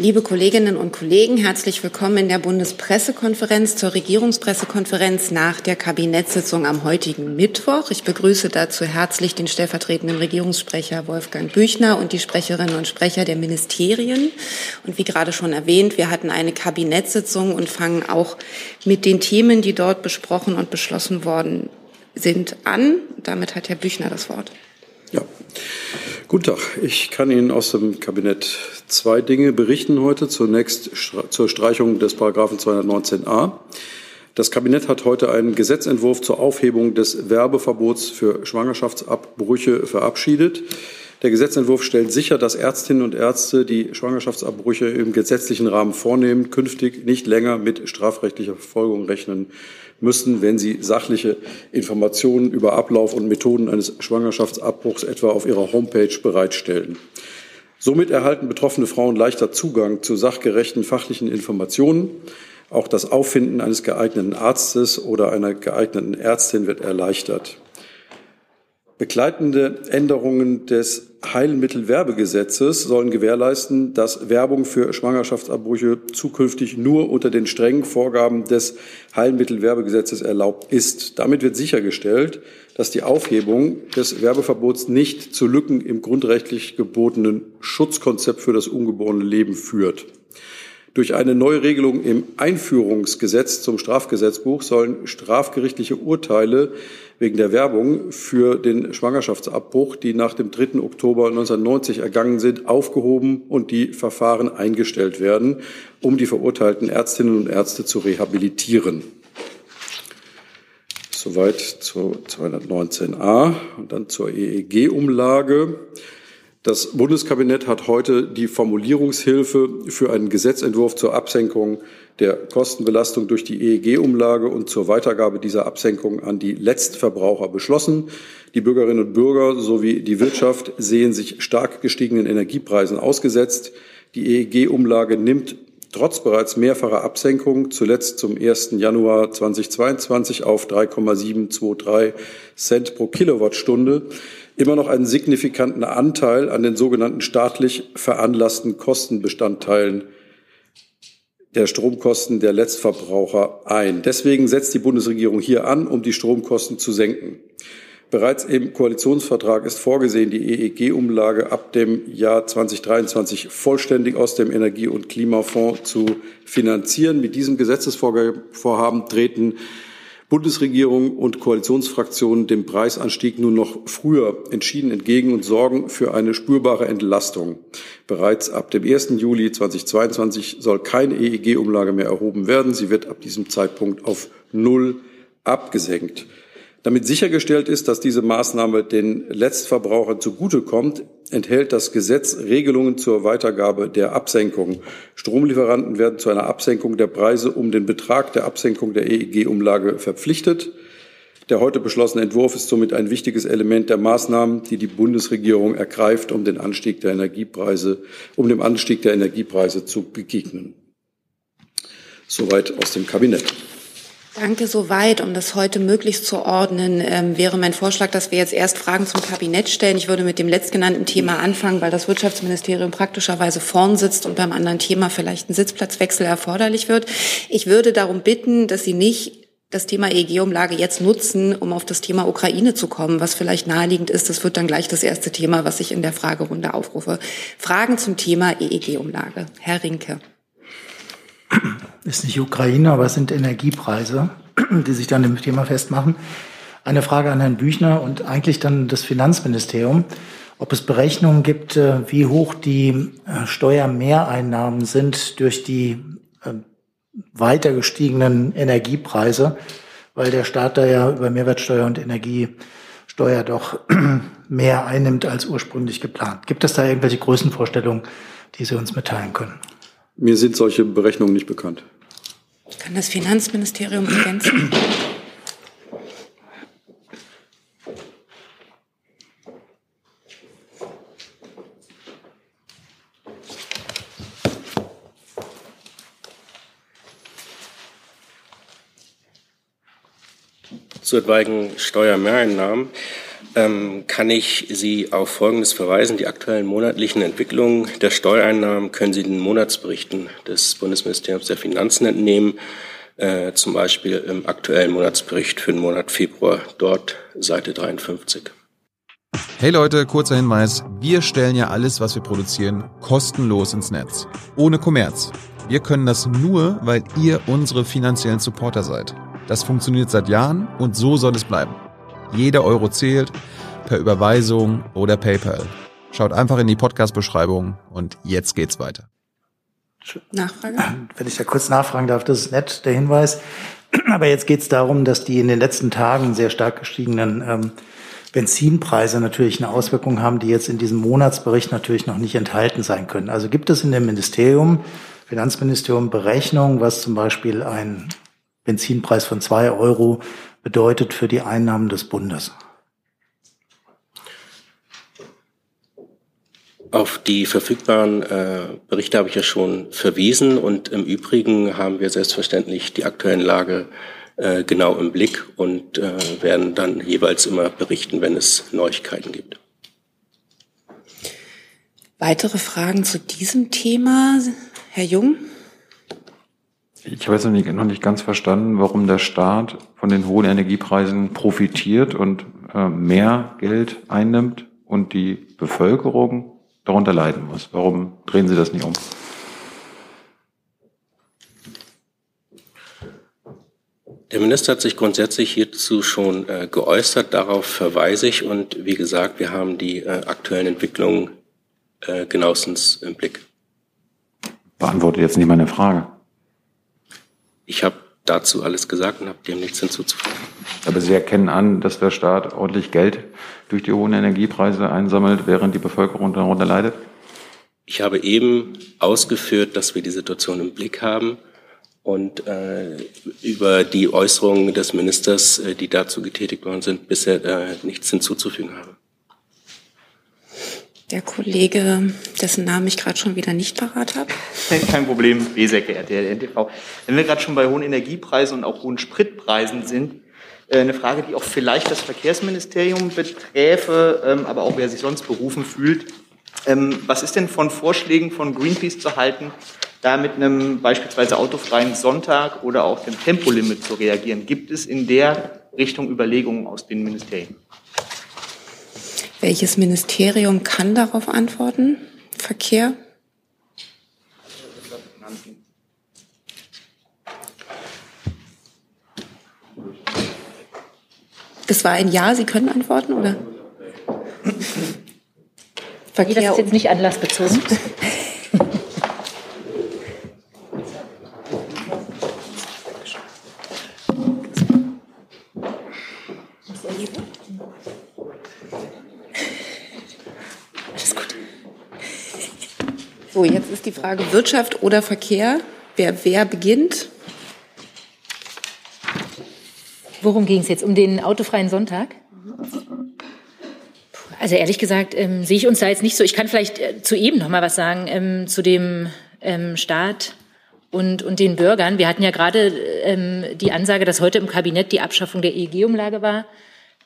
Liebe Kolleginnen und Kollegen, herzlich willkommen in der Bundespressekonferenz zur Regierungspressekonferenz nach der Kabinettssitzung am heutigen Mittwoch. Ich begrüße dazu herzlich den stellvertretenden Regierungssprecher Wolfgang Büchner und die Sprecherinnen und Sprecher der Ministerien. Und wie gerade schon erwähnt, wir hatten eine Kabinettssitzung und fangen auch mit den Themen, die dort besprochen und beschlossen worden sind, an. Damit hat Herr Büchner das Wort. Ja. Guten Tag. Ich kann Ihnen aus dem Kabinett zwei Dinge berichten heute. Zunächst zur Streichung des Paragraphen 219a. Das Kabinett hat heute einen Gesetzentwurf zur Aufhebung des Werbeverbots für Schwangerschaftsabbrüche verabschiedet. Der Gesetzentwurf stellt sicher, dass Ärztinnen und Ärzte, die Schwangerschaftsabbrüche im gesetzlichen Rahmen vornehmen, künftig nicht länger mit strafrechtlicher Verfolgung rechnen müssen, wenn sie sachliche Informationen über Ablauf und Methoden eines Schwangerschaftsabbruchs etwa auf ihrer Homepage bereitstellen. Somit erhalten betroffene Frauen leichter Zugang zu sachgerechten fachlichen Informationen. Auch das Auffinden eines geeigneten Arztes oder einer geeigneten Ärztin wird erleichtert. Begleitende Änderungen des Heilmittelwerbegesetzes sollen gewährleisten, dass Werbung für Schwangerschaftsabbrüche zukünftig nur unter den strengen Vorgaben des Heilmittelwerbegesetzes erlaubt ist. Damit wird sichergestellt, dass die Aufhebung des Werbeverbots nicht zu Lücken im grundrechtlich gebotenen Schutzkonzept für das ungeborene Leben führt. Durch eine Neuregelung im Einführungsgesetz zum Strafgesetzbuch sollen strafgerichtliche Urteile wegen der Werbung für den Schwangerschaftsabbruch, die nach dem 3. Oktober 1990 ergangen sind, aufgehoben und die Verfahren eingestellt werden, um die verurteilten Ärztinnen und Ärzte zu rehabilitieren. Soweit zu 219a und dann zur EEG-Umlage. Das Bundeskabinett hat heute die Formulierungshilfe für einen Gesetzentwurf zur Absenkung der Kostenbelastung durch die EEG-Umlage und zur Weitergabe dieser Absenkung an die Letztverbraucher beschlossen. Die Bürgerinnen und Bürger sowie die Wirtschaft sehen sich stark gestiegenen Energiepreisen ausgesetzt. Die EEG-Umlage nimmt trotz bereits mehrfacher Absenkung, zuletzt zum 1. Januar 2022 auf 3,723 Cent pro Kilowattstunde, immer noch einen signifikanten Anteil an den sogenannten staatlich veranlassten Kostenbestandteilen der Stromkosten der Letztverbraucher ein. Deswegen setzt die Bundesregierung hier an, um die Stromkosten zu senken. Bereits im Koalitionsvertrag ist vorgesehen, die EEG-Umlage ab dem Jahr 2023 vollständig aus dem Energie- und Klimafonds zu finanzieren. Mit diesem Gesetzesvorhaben treten Bundesregierung und Koalitionsfraktionen dem Preisanstieg nun noch früher entschieden entgegen und sorgen für eine spürbare Entlastung. Bereits ab dem 1. Juli 2022 soll keine EEG-Umlage mehr erhoben werden. Sie wird ab diesem Zeitpunkt auf Null abgesenkt. Damit sichergestellt ist, dass diese Maßnahme den Letztverbrauchern zugutekommt, enthält das Gesetz Regelungen zur Weitergabe der Absenkung. Stromlieferanten werden zu einer Absenkung der Preise um den Betrag der Absenkung der EEG-Umlage verpflichtet. Der heute beschlossene Entwurf ist somit ein wichtiges Element der Maßnahmen, die die Bundesregierung ergreift, um den Anstieg der Energiepreise, um dem Anstieg der Energiepreise zu begegnen. Soweit aus dem Kabinett. Danke. Soweit, um das heute möglichst zu ordnen, ähm, wäre mein Vorschlag, dass wir jetzt erst Fragen zum Kabinett stellen. Ich würde mit dem letztgenannten Thema anfangen, weil das Wirtschaftsministerium praktischerweise vorn sitzt und beim anderen Thema vielleicht ein Sitzplatzwechsel erforderlich wird. Ich würde darum bitten, dass Sie nicht das Thema EEG-Umlage jetzt nutzen, um auf das Thema Ukraine zu kommen, was vielleicht naheliegend ist. Das wird dann gleich das erste Thema, was ich in der Fragerunde aufrufe. Fragen zum Thema EEG-Umlage. Herr Rinke ist nicht Ukraine, aber es sind Energiepreise, die sich dann im Thema festmachen. Eine Frage an Herrn Büchner und eigentlich dann das Finanzministerium, ob es Berechnungen gibt, äh, wie hoch die äh, Steuermehreinnahmen sind durch die äh, weiter gestiegenen Energiepreise, weil der Staat da ja über Mehrwertsteuer und Energiesteuer doch mehr einnimmt als ursprünglich geplant. Gibt es da irgendwelche Größenvorstellungen, die Sie uns mitteilen können? Mir sind solche Berechnungen nicht bekannt. Kann das Finanzministerium ergänzen? Zu etwaigen Steuermehreinnahmen. Ähm, kann ich Sie auf Folgendes verweisen. Die aktuellen monatlichen Entwicklungen der Steuereinnahmen können Sie den Monatsberichten des Bundesministeriums der Finanzen entnehmen. Äh, zum Beispiel im aktuellen Monatsbericht für den Monat Februar, dort Seite 53. Hey Leute, kurzer Hinweis. Wir stellen ja alles, was wir produzieren, kostenlos ins Netz. Ohne Kommerz. Wir können das nur, weil ihr unsere finanziellen Supporter seid. Das funktioniert seit Jahren und so soll es bleiben. Jeder Euro zählt, per Überweisung oder PayPal. Schaut einfach in die Podcast-Beschreibung und jetzt geht's weiter. Nachfrage? Wenn ich da kurz nachfragen darf, das ist nett, der Hinweis. Aber jetzt geht es darum, dass die in den letzten Tagen sehr stark gestiegenen ähm, Benzinpreise natürlich eine Auswirkung haben, die jetzt in diesem Monatsbericht natürlich noch nicht enthalten sein können. Also gibt es in dem Ministerium, Finanzministerium, Berechnungen, was zum Beispiel ein Benzinpreis von zwei Euro bedeutet für die Einnahmen des Bundes? Auf die verfügbaren äh, Berichte habe ich ja schon verwiesen und im Übrigen haben wir selbstverständlich die aktuellen Lage äh, genau im Blick und äh, werden dann jeweils immer berichten, wenn es Neuigkeiten gibt. Weitere Fragen zu diesem Thema? Herr Jung? Ich habe jetzt noch nicht, noch nicht ganz verstanden, warum der Staat von den hohen Energiepreisen profitiert und äh, mehr Geld einnimmt und die Bevölkerung darunter leiden muss. Warum drehen Sie das nicht um? Der Minister hat sich grundsätzlich hierzu schon äh, geäußert. Darauf verweise ich. Und wie gesagt, wir haben die äh, aktuellen Entwicklungen äh, genauestens im Blick. Beantwortet jetzt nicht meine Frage. Ich habe dazu alles gesagt und habe dem nichts hinzuzufügen. Aber Sie erkennen an, dass der Staat ordentlich Geld durch die hohen Energiepreise einsammelt, während die Bevölkerung darunter leidet? Ich habe eben ausgeführt, dass wir die Situation im Blick haben und äh, über die Äußerungen des Ministers, äh, die dazu getätigt worden sind, bisher äh, nichts hinzuzufügen habe. Der Kollege, dessen Namen ich gerade schon wieder nicht parat habe. Kein Problem, Wesecke, RTL, NTV. Wenn wir gerade schon bei hohen Energiepreisen und auch hohen Spritpreisen sind, äh, eine Frage, die auch vielleicht das Verkehrsministerium beträfe, ähm, aber auch wer sich sonst berufen fühlt. Ähm, was ist denn von Vorschlägen von Greenpeace zu halten, da mit einem beispielsweise autofreien Sonntag oder auch dem Tempolimit zu reagieren? Gibt es in der Richtung Überlegungen aus den Ministerien? Welches Ministerium kann darauf antworten? Verkehr? Das war ein Ja, Sie können antworten, oder? Verkehr das ist jetzt nicht anlassbezogen. So, jetzt ist die Frage Wirtschaft oder Verkehr. Wer, wer beginnt? Worum ging es jetzt? Um den autofreien Sonntag? Also ehrlich gesagt ähm, sehe ich uns da jetzt nicht so. Ich kann vielleicht äh, zu eben noch mal was sagen ähm, zu dem ähm, Staat und, und den Bürgern. Wir hatten ja gerade ähm, die Ansage, dass heute im Kabinett die Abschaffung der EEG-Umlage war.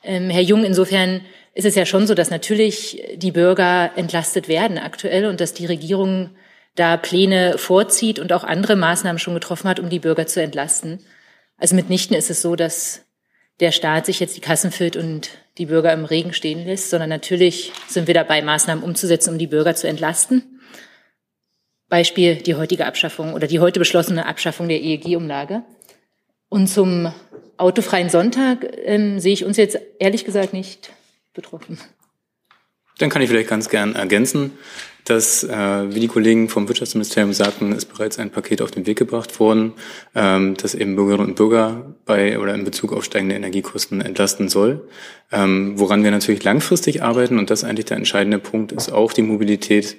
Ähm, Herr Jung, insofern ist es ja schon so, dass natürlich die Bürger entlastet werden aktuell und dass die Regierung da Pläne vorzieht und auch andere Maßnahmen schon getroffen hat, um die Bürger zu entlasten. Also mitnichten ist es so, dass der Staat sich jetzt die Kassen füllt und die Bürger im Regen stehen lässt, sondern natürlich sind wir dabei, Maßnahmen umzusetzen, um die Bürger zu entlasten. Beispiel die heutige Abschaffung oder die heute beschlossene Abschaffung der EEG-Umlage. Und zum autofreien Sonntag ähm, sehe ich uns jetzt ehrlich gesagt nicht betroffen. Dann kann ich vielleicht ganz gern ergänzen, dass, äh, wie die Kollegen vom Wirtschaftsministerium sagten, ist bereits ein Paket auf den Weg gebracht worden, ähm, das eben Bürgerinnen und Bürger bei oder in Bezug auf steigende Energiekosten entlasten soll. Ähm, woran wir natürlich langfristig arbeiten, und das eigentlich der entscheidende Punkt, ist auch die Mobilität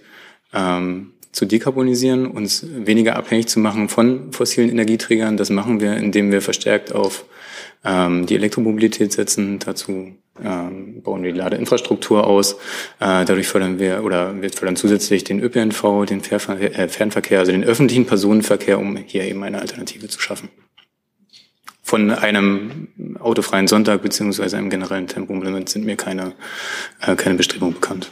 ähm, zu dekarbonisieren, uns weniger abhängig zu machen von fossilen Energieträgern. Das machen wir, indem wir verstärkt auf ähm, die Elektromobilität setzen. Dazu ähm, bauen wir die Ladeinfrastruktur aus. Äh, dadurch fördern wir oder wir fördern zusätzlich den ÖPNV, den Fernverkehr, äh, Fernverkehr, also den öffentlichen Personenverkehr, um hier eben eine Alternative zu schaffen. von einem autofreien Sonntag beziehungsweise einem generellen Tempolimit sind mir keine, äh, keine Bestrebungen bekannt.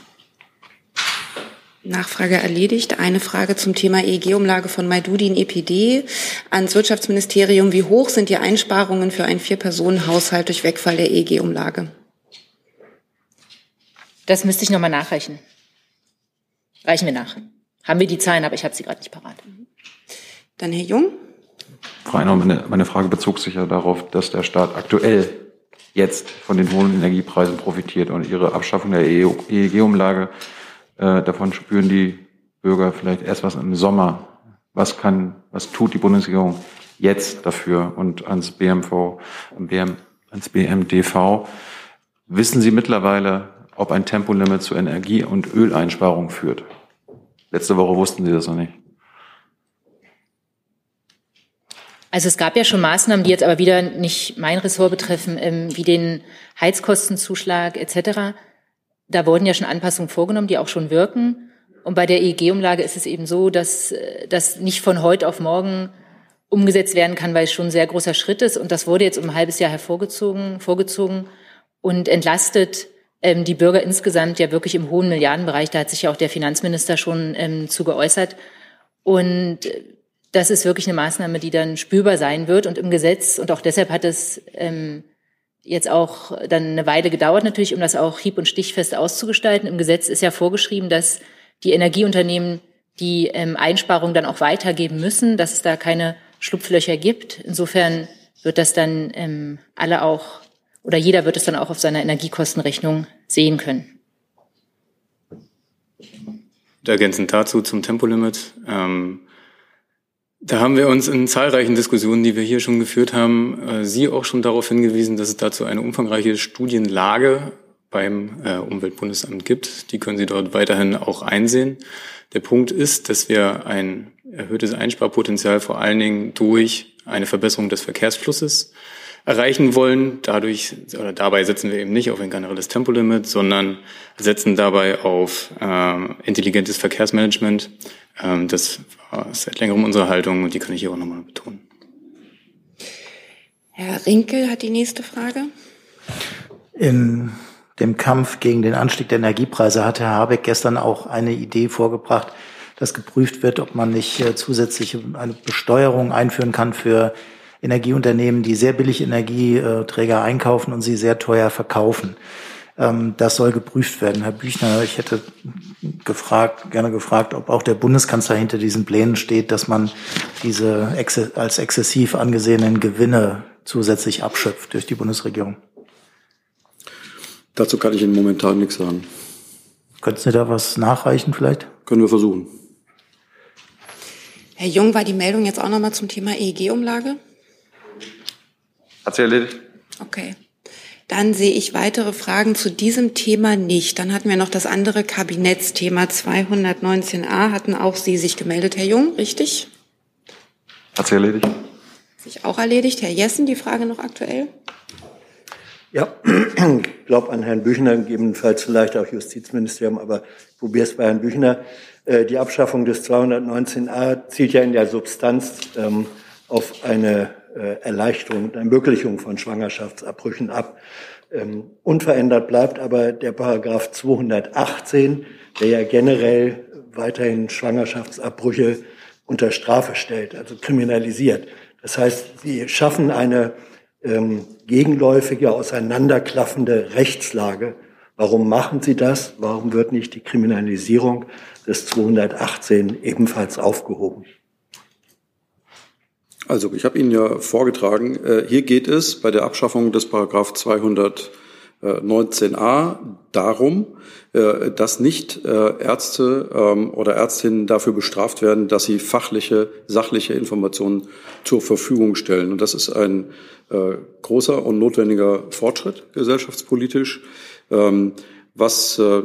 Nachfrage erledigt. Eine Frage zum Thema EEG-Umlage von Maidudin EPD ans Wirtschaftsministerium. Wie hoch sind die Einsparungen für einen Vier-Personen-Haushalt durch Wegfall der EEG-Umlage? Das müsste ich nochmal nachreichen. Reichen wir nach. Haben wir die Zahlen, aber ich habe sie gerade nicht parat. Dann Herr Jung. Frau Einer, meine, meine Frage bezog sich ja darauf, dass der Staat aktuell jetzt von den hohen Energiepreisen profitiert und ihre Abschaffung der EEG-Umlage, äh, davon spüren die Bürger vielleicht erst was im Sommer. Was kann, was tut die Bundesregierung jetzt dafür und ans BMV, BM, ans BMDV? Wissen Sie mittlerweile, ob ein Tempolimit zu Energie- und Öleinsparung führt? Letzte Woche wussten Sie das noch nicht. Also es gab ja schon Maßnahmen, die jetzt aber wieder nicht mein Ressort betreffen, ähm, wie den Heizkostenzuschlag etc. Da wurden ja schon Anpassungen vorgenommen, die auch schon wirken. Und bei der EEG-Umlage ist es eben so, dass äh, das nicht von heute auf morgen umgesetzt werden kann, weil es schon ein sehr großer Schritt ist. Und das wurde jetzt um ein halbes Jahr hervorgezogen, vorgezogen und entlastet ähm, die Bürger insgesamt ja wirklich im hohen Milliardenbereich. Da hat sich ja auch der Finanzminister schon ähm, zu geäußert. Und äh, das ist wirklich eine Maßnahme, die dann spürbar sein wird. Und im Gesetz, und auch deshalb hat es ähm, jetzt auch dann eine Weile gedauert, natürlich, um das auch hieb- und stichfest auszugestalten. Im Gesetz ist ja vorgeschrieben, dass die Energieunternehmen die ähm, Einsparungen dann auch weitergeben müssen, dass es da keine Schlupflöcher gibt. Insofern wird das dann ähm, alle auch oder jeder wird es dann auch auf seiner Energiekostenrechnung sehen können. Ergänzend dazu zum Tempolimit. Ähm, da haben wir uns in zahlreichen Diskussionen, die wir hier schon geführt haben, äh, Sie auch schon darauf hingewiesen, dass es dazu eine umfangreiche Studienlage beim äh, Umweltbundesamt gibt. Die können Sie dort weiterhin auch einsehen. Der Punkt ist, dass wir ein erhöhtes Einsparpotenzial vor allen Dingen durch eine Verbesserung des Verkehrsflusses erreichen wollen. Dadurch oder dabei setzen wir eben nicht auf ein generelles Tempolimit, sondern setzen dabei auf äh, intelligentes Verkehrsmanagement. Ähm, das war seit längerem unsere Haltung und die kann ich hier auch nochmal betonen. Herr Rinkel hat die nächste Frage. In dem Kampf gegen den Anstieg der Energiepreise hat Herr Habeck gestern auch eine Idee vorgebracht, dass geprüft wird, ob man nicht äh, zusätzlich eine Besteuerung einführen kann für Energieunternehmen, die sehr billig Energieträger einkaufen und sie sehr teuer verkaufen. Ähm, das soll geprüft werden. Herr Büchner, ich hätte gefragt, gerne gefragt, ob auch der Bundeskanzler hinter diesen Plänen steht, dass man diese als exzessiv angesehenen Gewinne zusätzlich abschöpft durch die Bundesregierung. Dazu kann ich Ihnen momentan nichts sagen. Könnten Sie da was nachreichen vielleicht? Können wir versuchen. Herr Jung, war die Meldung jetzt auch nochmal zum Thema EEG-Umlage? Hat sie erledigt? Okay. Dann sehe ich weitere Fragen zu diesem Thema nicht. Dann hatten wir noch das andere Kabinettsthema 219a. Hatten auch Sie sich gemeldet, Herr Jung, richtig? Hat sie erledigt? Sich auch erledigt. Herr Jessen, die Frage noch aktuell? Ja, ich glaube an Herrn Büchner, gegebenenfalls vielleicht auch Justizministerium, aber ich probiere es bei Herrn Büchner. Äh, die Abschaffung des 219a zielt ja in der Substanz ähm, auf eine Erleichterung und Ermöglichung von Schwangerschaftsabbrüchen ab. Ähm, unverändert bleibt aber der Paragraph 218, der ja generell weiterhin Schwangerschaftsabbrüche unter Strafe stellt, also kriminalisiert. Das heißt, sie schaffen eine ähm, gegenläufige, auseinanderklaffende Rechtslage. Warum machen Sie das? Warum wird nicht die Kriminalisierung des 218 ebenfalls aufgehoben? Also ich habe Ihnen ja vorgetragen, äh, hier geht es bei der Abschaffung des Paragraph 219a darum, äh, dass nicht äh, Ärzte ähm, oder Ärztinnen dafür bestraft werden, dass sie fachliche, sachliche Informationen zur Verfügung stellen. Und das ist ein großer und notwendiger Fortschritt gesellschaftspolitisch. Was äh,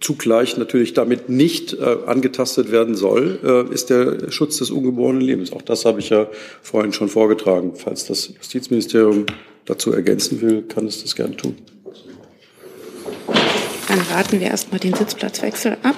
zugleich natürlich damit nicht äh, angetastet werden soll, äh, ist der Schutz des ungeborenen Lebens. Auch das habe ich ja vorhin schon vorgetragen. Falls das Justizministerium dazu ergänzen will, kann es das gern tun. Dann warten wir erstmal den Sitzplatzwechsel ab.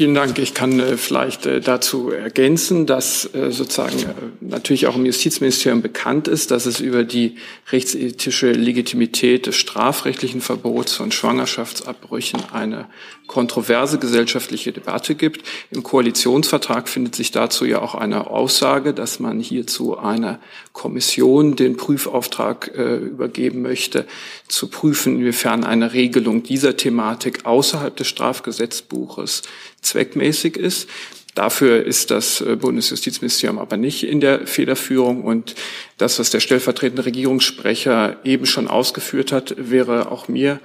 Vielen Dank. Ich kann äh, vielleicht äh, dazu ergänzen, dass äh, sozusagen natürlich auch im Justizministerium bekannt ist, dass es über die rechtsethische Legitimität des strafrechtlichen Verbots von Schwangerschaftsabbrüchen eine kontroverse gesellschaftliche Debatte gibt. Im Koalitionsvertrag findet sich dazu ja auch eine Aussage, dass man hierzu einer Kommission den Prüfauftrag übergeben möchte, zu prüfen, inwiefern eine Regelung dieser Thematik außerhalb des Strafgesetzbuches zweckmäßig ist. Dafür ist das äh, Bundesjustizministerium aber nicht in der Federführung. Und das, was der stellvertretende Regierungssprecher eben schon ausgeführt hat, wäre auch mir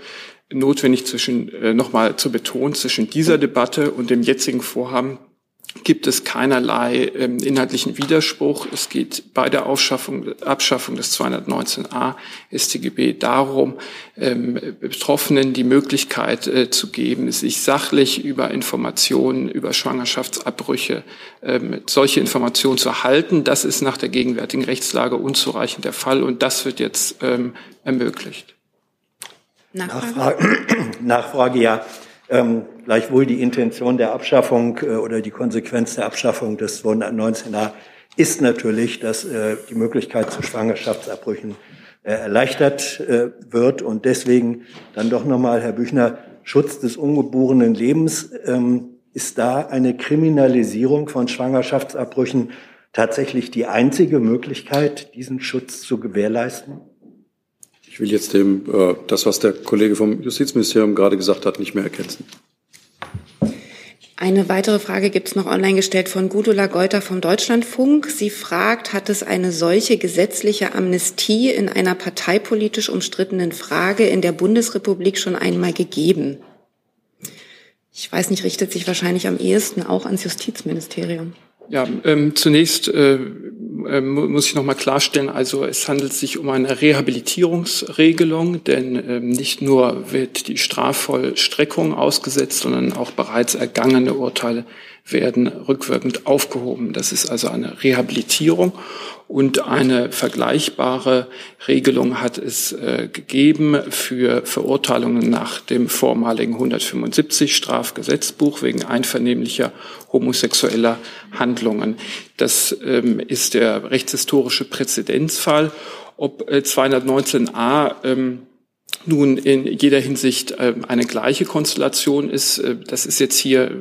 notwendig zwischen, äh, nochmal zu betonen, zwischen dieser Debatte und dem jetzigen Vorhaben gibt es keinerlei ähm, inhaltlichen Widerspruch. Es geht bei der Aufschaffung, Abschaffung des 219a StGB darum, ähm, Betroffenen die Möglichkeit äh, zu geben, sich sachlich über Informationen, über Schwangerschaftsabbrüche, ähm, solche Informationen zu erhalten. Das ist nach der gegenwärtigen Rechtslage unzureichend der Fall und das wird jetzt ermöglicht. Nachfrage, Nachfrage ja. Ähm, gleichwohl die Intention der Abschaffung äh, oder die Konsequenz der Abschaffung des 219a ist natürlich, dass äh, die Möglichkeit zu Schwangerschaftsabbrüchen äh, erleichtert äh, wird. Und deswegen dann doch nochmal, Herr Büchner, Schutz des ungeborenen Lebens. Ähm, ist da eine Kriminalisierung von Schwangerschaftsabbrüchen tatsächlich die einzige Möglichkeit, diesen Schutz zu gewährleisten? Ich will jetzt dem, äh, das, was der Kollege vom Justizministerium gerade gesagt hat, nicht mehr ergänzen. Eine weitere Frage gibt es noch online gestellt von Gudula Geuter vom Deutschlandfunk. Sie fragt, hat es eine solche gesetzliche Amnestie in einer parteipolitisch umstrittenen Frage in der Bundesrepublik schon einmal gegeben? Ich weiß nicht, richtet sich wahrscheinlich am ehesten auch ans Justizministerium. Ja, ähm, zunächst äh, äh, muss ich noch mal klarstellen, also es handelt sich um eine Rehabilitierungsregelung, denn äh, nicht nur wird die Strafvollstreckung ausgesetzt, sondern auch bereits ergangene Urteile werden rückwirkend aufgehoben. Das ist also eine Rehabilitierung und eine vergleichbare Regelung hat es äh, gegeben für Verurteilungen nach dem vormaligen 175 Strafgesetzbuch wegen einvernehmlicher homosexueller Handlungen. Das ähm, ist der rechtshistorische Präzedenzfall. Ob äh, 219a ähm, nun in jeder Hinsicht äh, eine gleiche Konstellation ist, äh, das ist jetzt hier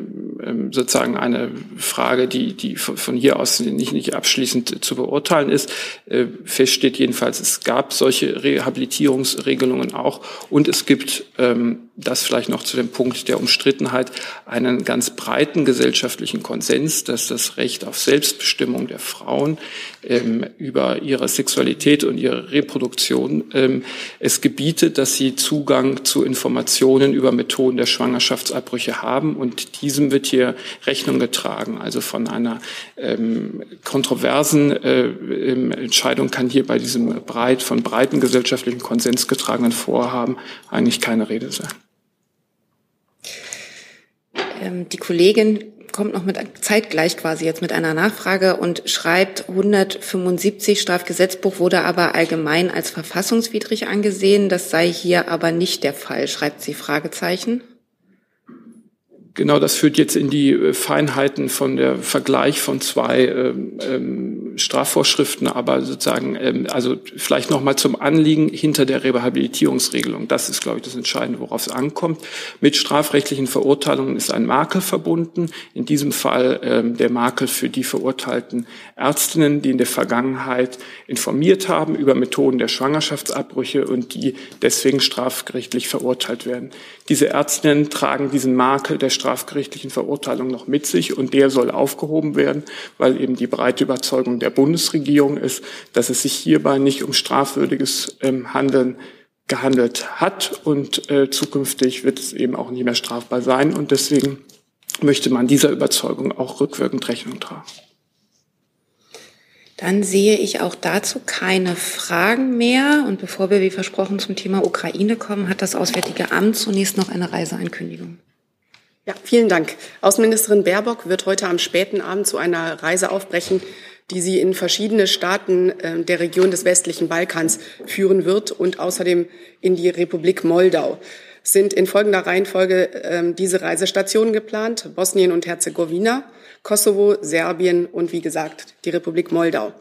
ähm, sozusagen eine Frage, die, die von hier aus nicht, nicht abschließend zu beurteilen ist. Äh, fest steht jedenfalls, es gab solche Rehabilitierungsregelungen auch und es gibt ähm, das vielleicht noch zu dem Punkt der Umstrittenheit, einen ganz breiten gesellschaftlichen Konsens, dass das Recht auf Selbstbestimmung der Frauen ähm, über ihre Sexualität und ihre Reproduktion ähm, es gebietet, dass sie Zugang zu Informationen über Methoden der Schwangerschaftsabbrüche haben. Und diesem wird hier Rechnung getragen. Also von einer ähm, kontroversen äh, Entscheidung kann hier bei diesem breit, von breiten gesellschaftlichen Konsens getragenen Vorhaben eigentlich keine Rede sein. Ähm, die Kollegin kommt noch mit zeitgleich quasi jetzt mit einer Nachfrage und schreibt 175 Strafgesetzbuch wurde aber allgemein als verfassungswidrig angesehen. Das sei hier aber nicht der Fall, schreibt sie Fragezeichen. Genau, das führt jetzt in die äh, Feinheiten von der Vergleich von zwei ähm, ähm, Strafvorschriften, aber sozusagen, ähm, also vielleicht noch mal zum Anliegen hinter der Rehabilitierungsregelung. Das ist, glaube ich, das Entscheidende, worauf es ankommt. Mit strafrechtlichen Verurteilungen ist ein Makel verbunden. In diesem Fall ähm, der Makel für die verurteilten Ärztinnen, die in der Vergangenheit informiert haben über Methoden der Schwangerschaftsabbrüche und die deswegen strafgerichtlich verurteilt werden. Diese Ärztinnen tragen diesen Makel der strafgerichtlichen Verurteilung noch mit sich und der soll aufgehoben werden, weil eben die breite Überzeugung der Bundesregierung ist, dass es sich hierbei nicht um strafwürdiges ähm, Handeln gehandelt hat und äh, zukünftig wird es eben auch nicht mehr strafbar sein und deswegen möchte man dieser Überzeugung auch rückwirkend Rechnung tragen. Dann sehe ich auch dazu keine Fragen mehr. Und bevor wir wie versprochen zum Thema Ukraine kommen, hat das Auswärtige Amt zunächst noch eine Reiseankündigung. Ja, vielen Dank. Außenministerin Baerbock wird heute am späten Abend zu einer Reise aufbrechen die sie in verschiedene Staaten äh, der Region des westlichen Balkans führen wird und außerdem in die Republik Moldau. Es sind in folgender Reihenfolge äh, diese Reisestationen geplant. Bosnien und Herzegowina, Kosovo, Serbien und wie gesagt die Republik Moldau.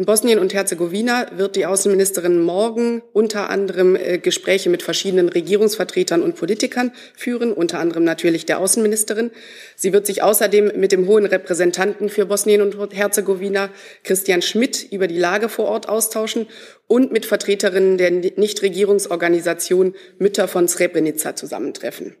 In Bosnien und Herzegowina wird die Außenministerin morgen unter anderem äh, Gespräche mit verschiedenen Regierungsvertretern und Politikern führen, unter anderem natürlich der Außenministerin. Sie wird sich außerdem mit dem hohen Repräsentanten für Bosnien und Herzegowina, Christian Schmidt, über die Lage vor Ort austauschen und mit Vertreterinnen der Nichtregierungsorganisation Mütter von Srebrenica zusammentreffen.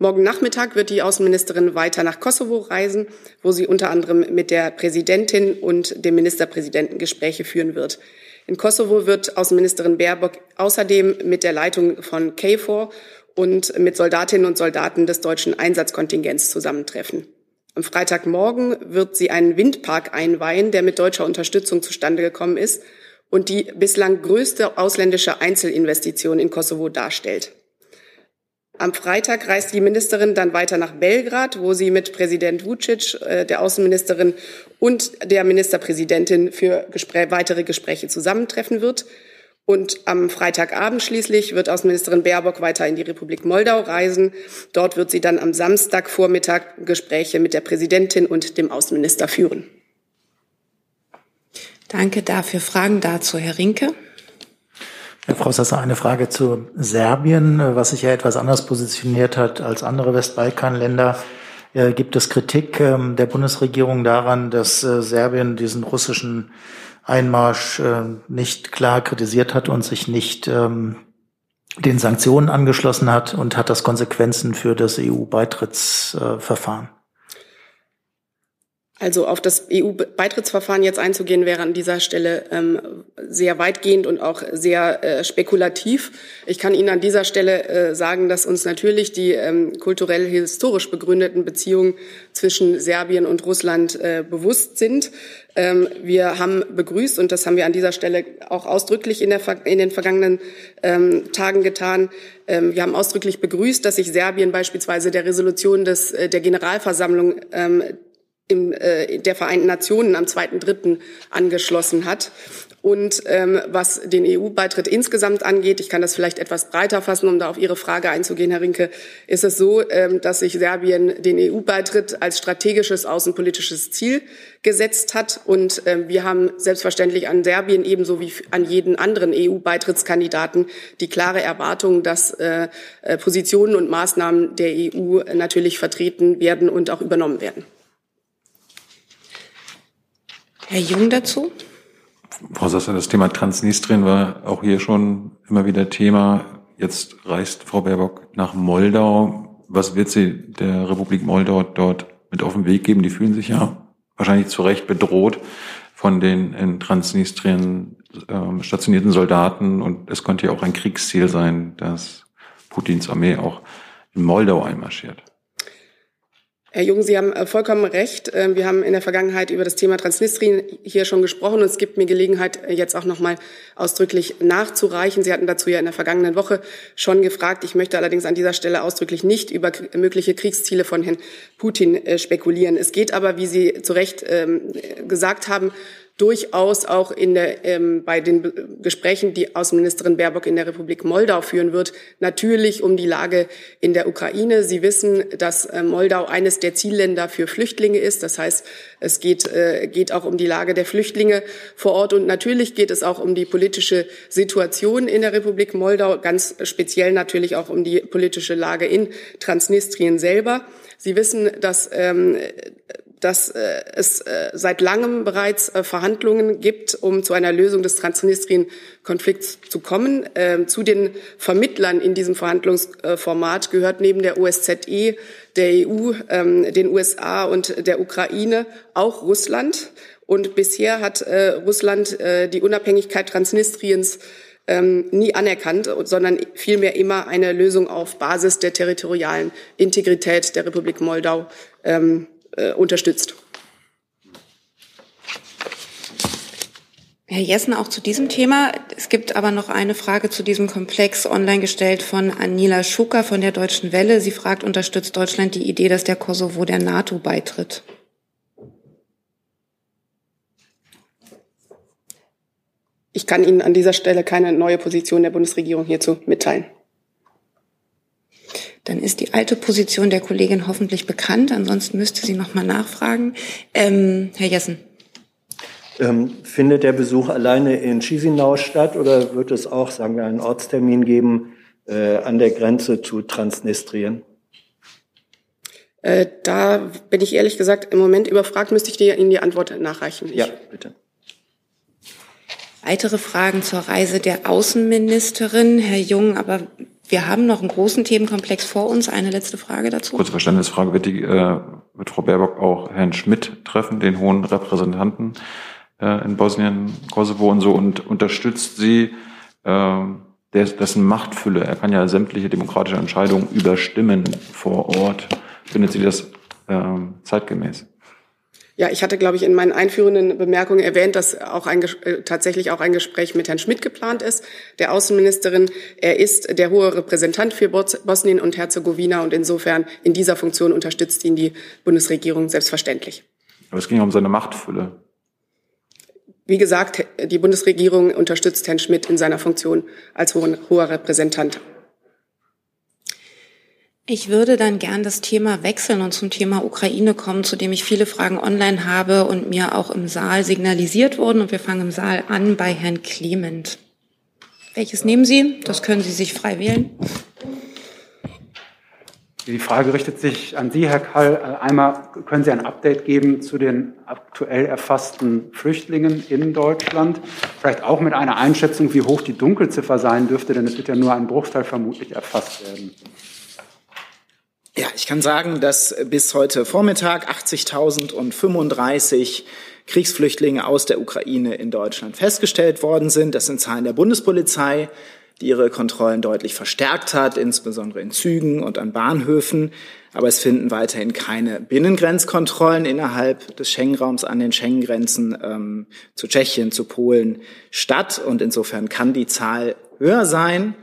Morgen Nachmittag wird die Außenministerin weiter nach Kosovo reisen, wo sie unter anderem mit der Präsidentin und dem Ministerpräsidenten Gespräche führen wird. In Kosovo wird Außenministerin Baerbock außerdem mit der Leitung von KFOR und mit Soldatinnen und Soldaten des deutschen Einsatzkontingents zusammentreffen. Am Freitagmorgen wird sie einen Windpark einweihen, der mit deutscher Unterstützung zustande gekommen ist und die bislang größte ausländische Einzelinvestition in Kosovo darstellt. Am Freitag reist die Ministerin dann weiter nach Belgrad, wo sie mit Präsident Vucic, äh, der Außenministerin und der Ministerpräsidentin für Gespräch, weitere Gespräche zusammentreffen wird. Und am Freitagabend schließlich wird Außenministerin Baerbock weiter in die Republik Moldau reisen. Dort wird sie dann am Samstagvormittag Gespräche mit der Präsidentin und dem Außenminister führen. Danke dafür. Fragen dazu, Herr Rinke? Herr Frau Sasser, eine Frage zu Serbien, was sich ja etwas anders positioniert hat als andere Westbalkanländer. Äh, gibt es Kritik ähm, der Bundesregierung daran, dass äh, Serbien diesen russischen Einmarsch äh, nicht klar kritisiert hat und sich nicht ähm, den Sanktionen angeschlossen hat und hat das Konsequenzen für das EU-Beitrittsverfahren? Also auf das EU-Beitrittsverfahren jetzt einzugehen, wäre an dieser Stelle ähm, sehr weitgehend und auch sehr äh, spekulativ. Ich kann Ihnen an dieser Stelle äh, sagen, dass uns natürlich die ähm, kulturell-historisch begründeten Beziehungen zwischen Serbien und Russland äh, bewusst sind. Ähm, wir haben begrüßt, und das haben wir an dieser Stelle auch ausdrücklich in, der, in den vergangenen ähm, Tagen getan, ähm, wir haben ausdrücklich begrüßt, dass sich Serbien beispielsweise der Resolution des, äh, der Generalversammlung ähm, im, äh, der Vereinten Nationen am 2.3. angeschlossen hat. Und ähm, was den EU-Beitritt insgesamt angeht, ich kann das vielleicht etwas breiter fassen, um da auf Ihre Frage einzugehen, Herr Rinke, ist es so, ähm, dass sich Serbien den EU-Beitritt als strategisches außenpolitisches Ziel gesetzt hat. Und ähm, wir haben selbstverständlich an Serbien ebenso wie an jeden anderen EU-Beitrittskandidaten die klare Erwartung, dass äh, äh, Positionen und Maßnahmen der EU natürlich vertreten werden und auch übernommen werden. Herr Jung dazu? Frau Sasser, das Thema Transnistrien war auch hier schon immer wieder Thema. Jetzt reist Frau Baerbock nach Moldau. Was wird sie der Republik Moldau dort mit auf den Weg geben? Die fühlen sich ja wahrscheinlich zu Recht bedroht von den in Transnistrien äh, stationierten Soldaten. Und es könnte ja auch ein Kriegsziel sein, dass Putins Armee auch in Moldau einmarschiert. Herr Jung, Sie haben äh, vollkommen recht. Ähm, wir haben in der Vergangenheit über das Thema Transnistrien hier schon gesprochen und es gibt mir Gelegenheit, äh, jetzt auch noch mal ausdrücklich nachzureichen. Sie hatten dazu ja in der vergangenen Woche schon gefragt. Ich möchte allerdings an dieser Stelle ausdrücklich nicht über mögliche Kriegsziele von Herrn Putin äh, spekulieren. Es geht aber, wie Sie zu Recht ähm, gesagt haben, durchaus auch in der, ähm, bei den Gesprächen, die Außenministerin Baerbock in der Republik Moldau führen wird, natürlich um die Lage in der Ukraine. Sie wissen, dass äh, Moldau eines der Zielländer für Flüchtlinge ist. Das heißt, es geht, äh, geht auch um die Lage der Flüchtlinge vor Ort. Und natürlich geht es auch um die politische Situation in der Republik Moldau, ganz speziell natürlich auch um die politische Lage in Transnistrien selber. Sie wissen, dass ähm, dass äh, es äh, seit langem bereits äh, Verhandlungen gibt, um zu einer Lösung des Transnistrien-Konflikts zu kommen. Ähm, zu den Vermittlern in diesem Verhandlungsformat gehört neben der OSZE, der EU, ähm, den USA und der Ukraine auch Russland. Und bisher hat äh, Russland äh, die Unabhängigkeit Transnistriens ähm, nie anerkannt, sondern vielmehr immer eine Lösung auf Basis der territorialen Integrität der Republik Moldau ähm, äh, unterstützt. Herr Jessen, auch zu diesem Thema. Es gibt aber noch eine Frage zu diesem Komplex online gestellt von Anila Schuka von der Deutschen Welle. Sie fragt, unterstützt Deutschland die Idee, dass der Kosovo der NATO beitritt? Ich kann Ihnen an dieser Stelle keine neue Position der Bundesregierung hierzu mitteilen. Dann ist die alte Position der Kollegin hoffentlich bekannt. Ansonsten müsste sie noch mal nachfragen. Ähm, Herr Jessen. Ähm, findet der Besuch alleine in Chisinau statt oder wird es auch, sagen wir, einen Ortstermin geben äh, an der Grenze zu Transnistrien? Äh, da bin ich ehrlich gesagt im Moment überfragt, müsste ich dir Ihnen die Antwort nachreichen. Ich ja, bitte. Weitere Fragen zur Reise der Außenministerin, Herr Jung, aber wir haben noch einen großen Themenkomplex vor uns. Eine letzte Frage dazu. Kurze Verständnisfrage. Wird, die, äh, wird Frau Baerbock auch Herrn Schmidt treffen, den hohen Repräsentanten äh, in Bosnien, Kosovo und so, und unterstützt sie äh, dessen Machtfülle? Er kann ja sämtliche demokratische Entscheidungen überstimmen vor Ort. Findet sie das äh, zeitgemäß? Ja, ich hatte, glaube ich, in meinen einführenden Bemerkungen erwähnt, dass auch ein, äh, tatsächlich auch ein Gespräch mit Herrn Schmidt geplant ist, der Außenministerin. Er ist der hohe Repräsentant für Bosnien und Herzegowina und insofern in dieser Funktion unterstützt ihn die Bundesregierung selbstverständlich. Aber es ging um seine Machtfülle. Wie gesagt, die Bundesregierung unterstützt Herrn Schmidt in seiner Funktion als hoher Repräsentant. Ich würde dann gern das Thema wechseln und zum Thema Ukraine kommen, zu dem ich viele Fragen online habe und mir auch im Saal signalisiert wurden. Und wir fangen im Saal an bei Herrn Clement. Welches nehmen Sie? Das können Sie sich frei wählen. Die Frage richtet sich an Sie, Herr Kall. Einmal können Sie ein Update geben zu den aktuell erfassten Flüchtlingen in Deutschland. Vielleicht auch mit einer Einschätzung, wie hoch die Dunkelziffer sein dürfte, denn es wird ja nur ein Bruchteil vermutlich erfasst werden. Ja, ich kann sagen, dass bis heute Vormittag 80.035 Kriegsflüchtlinge aus der Ukraine in Deutschland festgestellt worden sind. Das sind Zahlen der Bundespolizei, die ihre Kontrollen deutlich verstärkt hat, insbesondere in Zügen und an Bahnhöfen. Aber es finden weiterhin keine Binnengrenzkontrollen innerhalb des Schengen-Raums an den Schengen-Grenzen ähm, zu Tschechien, zu Polen statt. Und insofern kann die Zahl höher sein.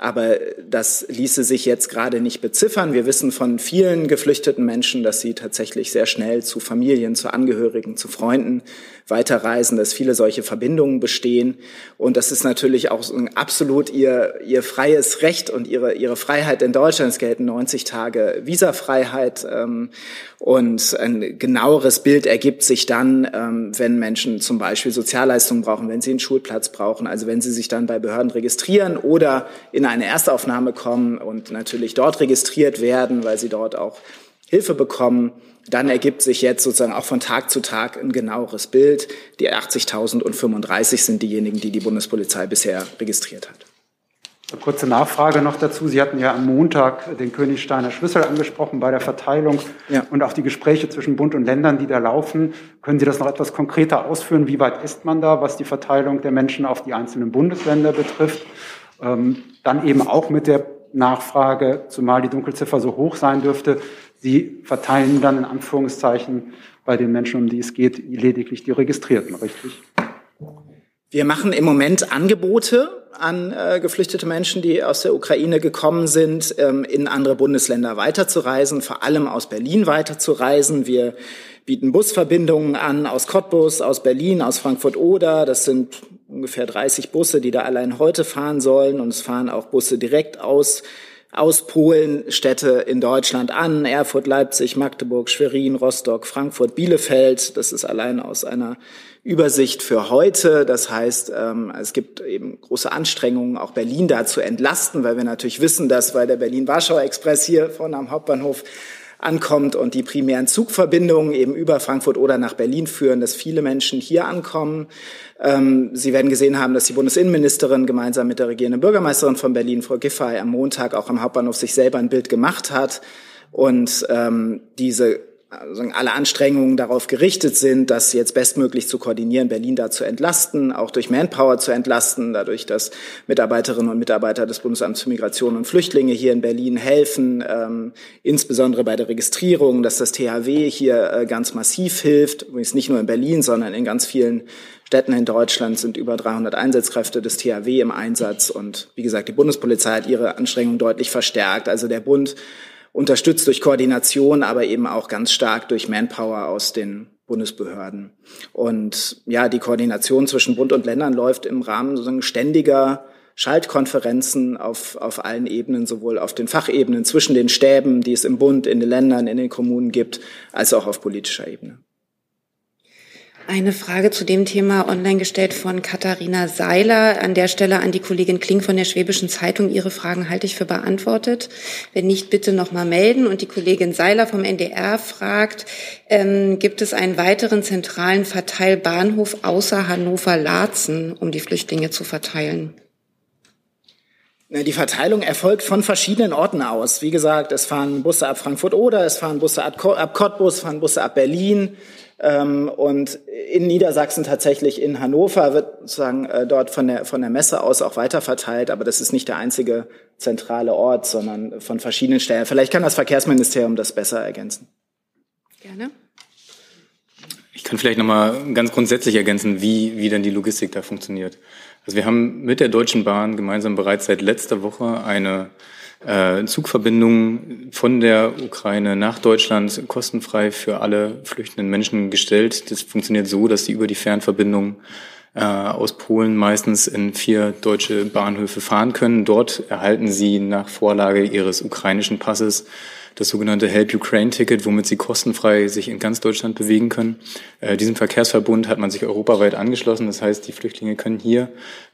Aber das ließe sich jetzt gerade nicht beziffern. Wir wissen von vielen geflüchteten Menschen, dass sie tatsächlich sehr schnell zu Familien, zu Angehörigen, zu Freunden weiterreisen, dass viele solche Verbindungen bestehen. Und das ist natürlich auch absolut ihr, ihr freies Recht und ihre, ihre Freiheit in Deutschland. Es gelten 90 Tage Visafreiheit. Ähm, und ein genaueres Bild ergibt sich dann, ähm, wenn Menschen zum Beispiel Sozialleistungen brauchen, wenn sie einen Schulplatz brauchen, also wenn sie sich dann bei Behörden registrieren oder in eine Erstaufnahme kommen und natürlich dort registriert werden, weil sie dort auch Hilfe bekommen dann ergibt sich jetzt sozusagen auch von Tag zu Tag ein genaueres Bild. Die 80.035 sind diejenigen, die die Bundespolizei bisher registriert hat. Eine kurze Nachfrage noch dazu. Sie hatten ja am Montag den Königsteiner Schlüssel angesprochen bei der Verteilung ja. und auch die Gespräche zwischen Bund und Ländern, die da laufen. Können Sie das noch etwas konkreter ausführen? Wie weit ist man da, was die Verteilung der Menschen auf die einzelnen Bundesländer betrifft? Ähm, dann eben auch mit der Nachfrage, zumal die Dunkelziffer so hoch sein dürfte, Sie verteilen dann in Anführungszeichen bei den Menschen, um die es geht, lediglich die Registrierten, richtig? Wir machen im Moment Angebote an äh, geflüchtete Menschen, die aus der Ukraine gekommen sind, ähm, in andere Bundesländer weiterzureisen, vor allem aus Berlin weiterzureisen. Wir bieten Busverbindungen an aus Cottbus, aus Berlin, aus Frankfurt-Oder. Das sind ungefähr 30 Busse, die da allein heute fahren sollen. Und es fahren auch Busse direkt aus aus Polen Städte in Deutschland an. Erfurt, Leipzig, Magdeburg, Schwerin, Rostock, Frankfurt, Bielefeld. Das ist allein aus einer Übersicht für heute. Das heißt, ähm, es gibt eben große Anstrengungen, auch Berlin da zu entlasten, weil wir natürlich wissen, dass weil der Berlin-Warschau-Express hier vorne am Hauptbahnhof ankommt und die primären Zugverbindungen eben über Frankfurt oder nach Berlin führen, dass viele Menschen hier ankommen. Ähm, Sie werden gesehen haben, dass die Bundesinnenministerin gemeinsam mit der regierenden Bürgermeisterin von Berlin, Frau Giffey, am Montag auch am Hauptbahnhof sich selber ein Bild gemacht hat und ähm, diese also alle Anstrengungen darauf gerichtet sind, das jetzt bestmöglich zu koordinieren, Berlin da zu entlasten, auch durch Manpower zu entlasten, dadurch, dass Mitarbeiterinnen und Mitarbeiter des Bundesamts für Migration und Flüchtlinge hier in Berlin helfen, ähm, insbesondere bei der Registrierung, dass das THW hier äh, ganz massiv hilft, übrigens nicht nur in Berlin, sondern in ganz vielen Städten in Deutschland sind über 300 Einsatzkräfte des THW im Einsatz und wie gesagt, die Bundespolizei hat ihre Anstrengungen deutlich verstärkt. Also der Bund unterstützt durch Koordination, aber eben auch ganz stark durch Manpower aus den Bundesbehörden. Und ja, die Koordination zwischen Bund und Ländern läuft im Rahmen sozusagen ständiger Schaltkonferenzen auf, auf allen Ebenen, sowohl auf den Fachebenen zwischen den Stäben, die es im Bund, in den Ländern, in den Kommunen gibt, als auch auf politischer Ebene. Eine Frage zu dem Thema online gestellt von Katharina Seiler. An der Stelle an die Kollegin Kling von der Schwäbischen Zeitung. Ihre Fragen halte ich für beantwortet. Wenn nicht, bitte nochmal melden. Und die Kollegin Seiler vom NDR fragt, ähm, gibt es einen weiteren zentralen Verteilbahnhof außer Hannover-Laatzen, um die Flüchtlinge zu verteilen? Die Verteilung erfolgt von verschiedenen Orten aus. Wie gesagt, es fahren Busse ab Frankfurt-Oder, es fahren Busse ab Cottbus, fahren Busse ab Berlin. Ähm, und in Niedersachsen tatsächlich in Hannover wird sozusagen äh, dort von der, von der Messe aus auch weiter verteilt. Aber das ist nicht der einzige zentrale Ort, sondern von verschiedenen Stellen. Vielleicht kann das Verkehrsministerium das besser ergänzen. Gerne. Ich kann vielleicht nochmal ganz grundsätzlich ergänzen, wie, wie denn die Logistik da funktioniert. Also wir haben mit der Deutschen Bahn gemeinsam bereits seit letzter Woche eine äh, Zugverbindungen von der Ukraine nach Deutschland kostenfrei für alle flüchtenden Menschen gestellt. Das funktioniert so, dass sie über die Fernverbindung äh, aus Polen meistens in vier deutsche Bahnhöfe fahren können. Dort erhalten sie nach Vorlage ihres ukrainischen Passes das sogenannte Help Ukraine Ticket, womit sie kostenfrei sich in ganz Deutschland bewegen können. Äh, diesem Verkehrsverbund hat man sich europaweit angeschlossen. Das heißt, die Flüchtlinge können hier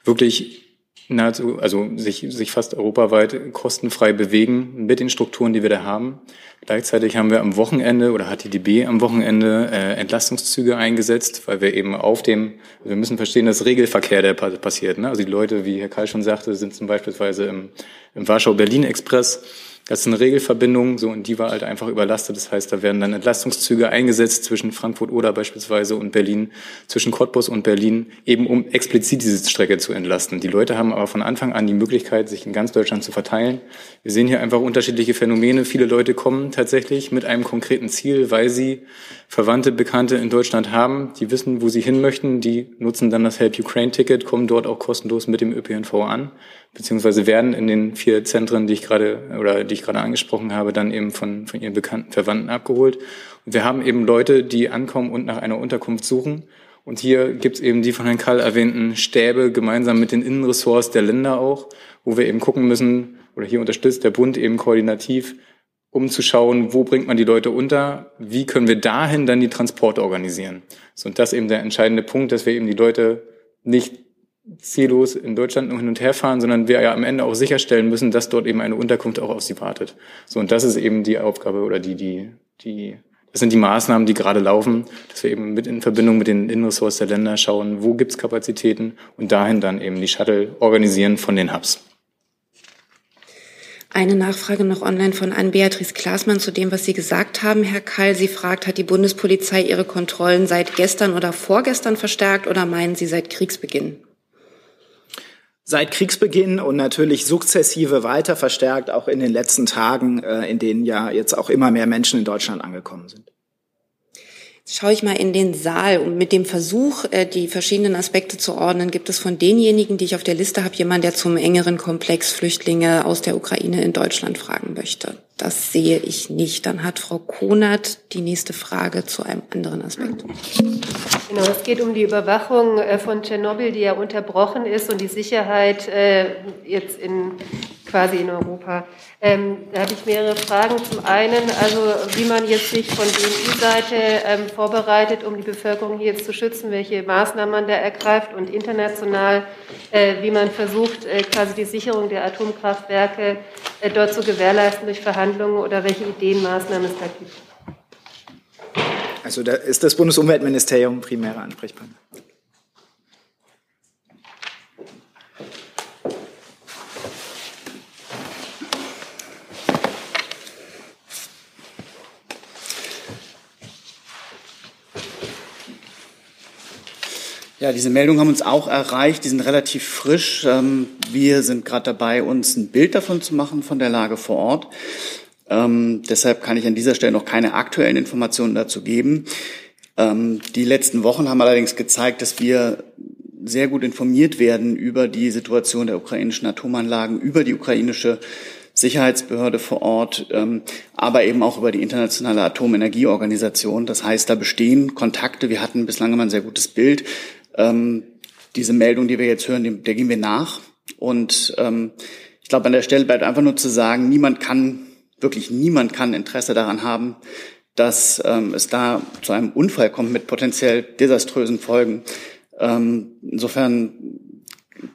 wirklich nahezu, also sich, sich fast europaweit kostenfrei bewegen mit den Strukturen, die wir da haben. Gleichzeitig haben wir am Wochenende oder hat die DB am Wochenende äh, Entlastungszüge eingesetzt, weil wir eben auf dem, wir müssen verstehen, dass Regelverkehr der passiert. Ne? Also die Leute, wie Herr Karl schon sagte, sind zum Beispiel im, im Warschau-Berlin-Express das ist eine Regelverbindung, so, und die war halt einfach überlastet. Das heißt, da werden dann Entlastungszüge eingesetzt zwischen Frankfurt oder beispielsweise und Berlin, zwischen Cottbus und Berlin, eben um explizit diese Strecke zu entlasten. Die Leute haben aber von Anfang an die Möglichkeit, sich in ganz Deutschland zu verteilen. Wir sehen hier einfach unterschiedliche Phänomene. Viele Leute kommen tatsächlich mit einem konkreten Ziel, weil sie Verwandte, Bekannte in Deutschland haben, die wissen, wo sie hin möchten, die nutzen dann das Help Ukraine Ticket, kommen dort auch kostenlos mit dem ÖPNV an beziehungsweise werden in den vier Zentren, die ich gerade oder die ich gerade angesprochen habe, dann eben von, von ihren bekannten Verwandten abgeholt. Und wir haben eben Leute, die ankommen und nach einer Unterkunft suchen. Und hier gibt's eben die von Herrn Kall erwähnten Stäbe gemeinsam mit den Innenressorts der Länder auch, wo wir eben gucken müssen, oder hier unterstützt der Bund eben koordinativ, um zu schauen, wo bringt man die Leute unter, wie können wir dahin dann die Transporte organisieren. So, und das eben der entscheidende Punkt, dass wir eben die Leute nicht ziellos in Deutschland nur hin und her fahren, sondern wir ja am Ende auch sicherstellen müssen, dass dort eben eine Unterkunft auch auf sie wartet. So, und das ist eben die Aufgabe oder die, die, die, das sind die Maßnahmen, die gerade laufen, dass wir eben mit in Verbindung mit den Innenressorts der Länder schauen, wo gibt's Kapazitäten und dahin dann eben die Shuttle organisieren von den Hubs. Eine Nachfrage noch online von Ann-Beatrice Klaasmann zu dem, was Sie gesagt haben, Herr Kall. Sie fragt, hat die Bundespolizei ihre Kontrollen seit gestern oder vorgestern verstärkt oder meinen Sie seit Kriegsbeginn? Seit Kriegsbeginn und natürlich sukzessive weiter verstärkt, auch in den letzten Tagen, äh, in denen ja jetzt auch immer mehr Menschen in Deutschland angekommen sind. Jetzt schaue ich mal in den Saal und mit dem Versuch, äh, die verschiedenen Aspekte zu ordnen, gibt es von denjenigen, die ich auf der Liste habe, jemand, der zum engeren Komplex Flüchtlinge aus der Ukraine in Deutschland fragen möchte. Das sehe ich nicht. Dann hat Frau Konert die nächste Frage zu einem anderen Aspekt. Genau, es geht um die Überwachung äh, von Tschernobyl, die ja unterbrochen ist und die Sicherheit äh, jetzt in quasi in Europa. Ähm, da habe ich mehrere Fragen. Zum einen, also wie man jetzt sich von BMI-Seite ähm, vorbereitet, um die Bevölkerung hier jetzt zu schützen, welche Maßnahmen man da ergreift und international, äh, wie man versucht, quasi die Sicherung der Atomkraftwerke dort zu gewährleisten durch Verhandlungen oder welche Ideen, Maßnahmen es da gibt. Also da ist das Bundesumweltministerium primärer Ansprechpartner. Ja, diese Meldungen haben uns auch erreicht. Die sind relativ frisch. Ähm, wir sind gerade dabei, uns ein Bild davon zu machen, von der Lage vor Ort. Ähm, deshalb kann ich an dieser Stelle noch keine aktuellen Informationen dazu geben. Ähm, die letzten Wochen haben allerdings gezeigt, dass wir sehr gut informiert werden über die Situation der ukrainischen Atomanlagen, über die ukrainische Sicherheitsbehörde vor Ort, ähm, aber eben auch über die Internationale Atomenergieorganisation. Das heißt, da bestehen Kontakte. Wir hatten bislang immer ein sehr gutes Bild. Ähm, diese Meldung, die wir jetzt hören, der gehen wir nach. Und ähm, ich glaube, an der Stelle bleibt einfach nur zu sagen, niemand kann, wirklich niemand kann Interesse daran haben, dass ähm, es da zu einem Unfall kommt mit potenziell desaströsen Folgen. Ähm, insofern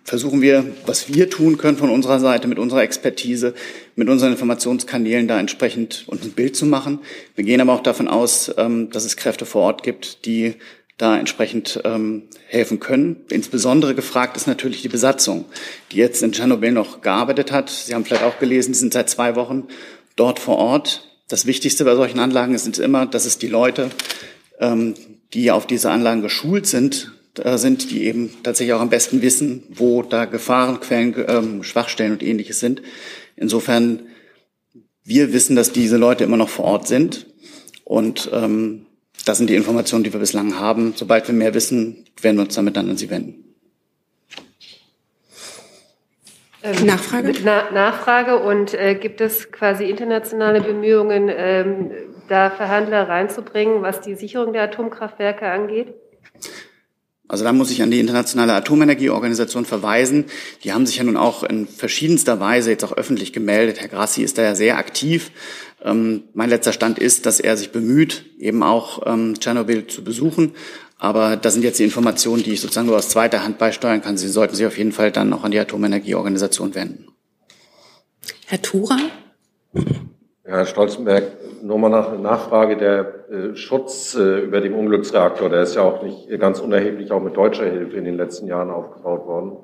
versuchen wir, was wir tun können von unserer Seite, mit unserer Expertise, mit unseren Informationskanälen da entsprechend uns ein Bild zu machen. Wir gehen aber auch davon aus, ähm, dass es Kräfte vor Ort gibt, die da entsprechend ähm, helfen können. Insbesondere gefragt ist natürlich die Besatzung, die jetzt in Tschernobyl noch gearbeitet hat. Sie haben vielleicht auch gelesen, die sind seit zwei Wochen dort vor Ort. Das Wichtigste bei solchen Anlagen ist immer, dass es die Leute, ähm, die auf diese Anlagen geschult sind, äh, sind, die eben tatsächlich auch am besten wissen, wo da Gefahrenquellen, ähm, Schwachstellen und ähnliches sind. Insofern, wir wissen, dass diese Leute immer noch vor Ort sind. Und ähm, das sind die Informationen, die wir bislang haben. Sobald wir mehr wissen, werden wir uns damit dann an Sie wenden. Ähm, Nachfrage? Na, Nachfrage und äh, gibt es quasi internationale Bemühungen, ähm, da Verhandler reinzubringen, was die Sicherung der Atomkraftwerke angeht? Also da muss ich an die Internationale Atomenergieorganisation verweisen. Die haben sich ja nun auch in verschiedenster Weise jetzt auch öffentlich gemeldet. Herr Grassi ist da ja sehr aktiv. Ähm, mein letzter Stand ist, dass er sich bemüht, eben auch ähm, Tschernobyl zu besuchen. Aber das sind jetzt die Informationen, die ich sozusagen nur aus zweiter Hand beisteuern kann. Sie sollten sich auf jeden Fall dann auch an die Atomenergieorganisation wenden. Herr Tura? Herr Stolzenberg, nur mal nach eine Nachfrage. Der äh, Schutz äh, über dem Unglücksreaktor, der ist ja auch nicht ganz unerheblich auch mit deutscher Hilfe in den letzten Jahren aufgebaut worden.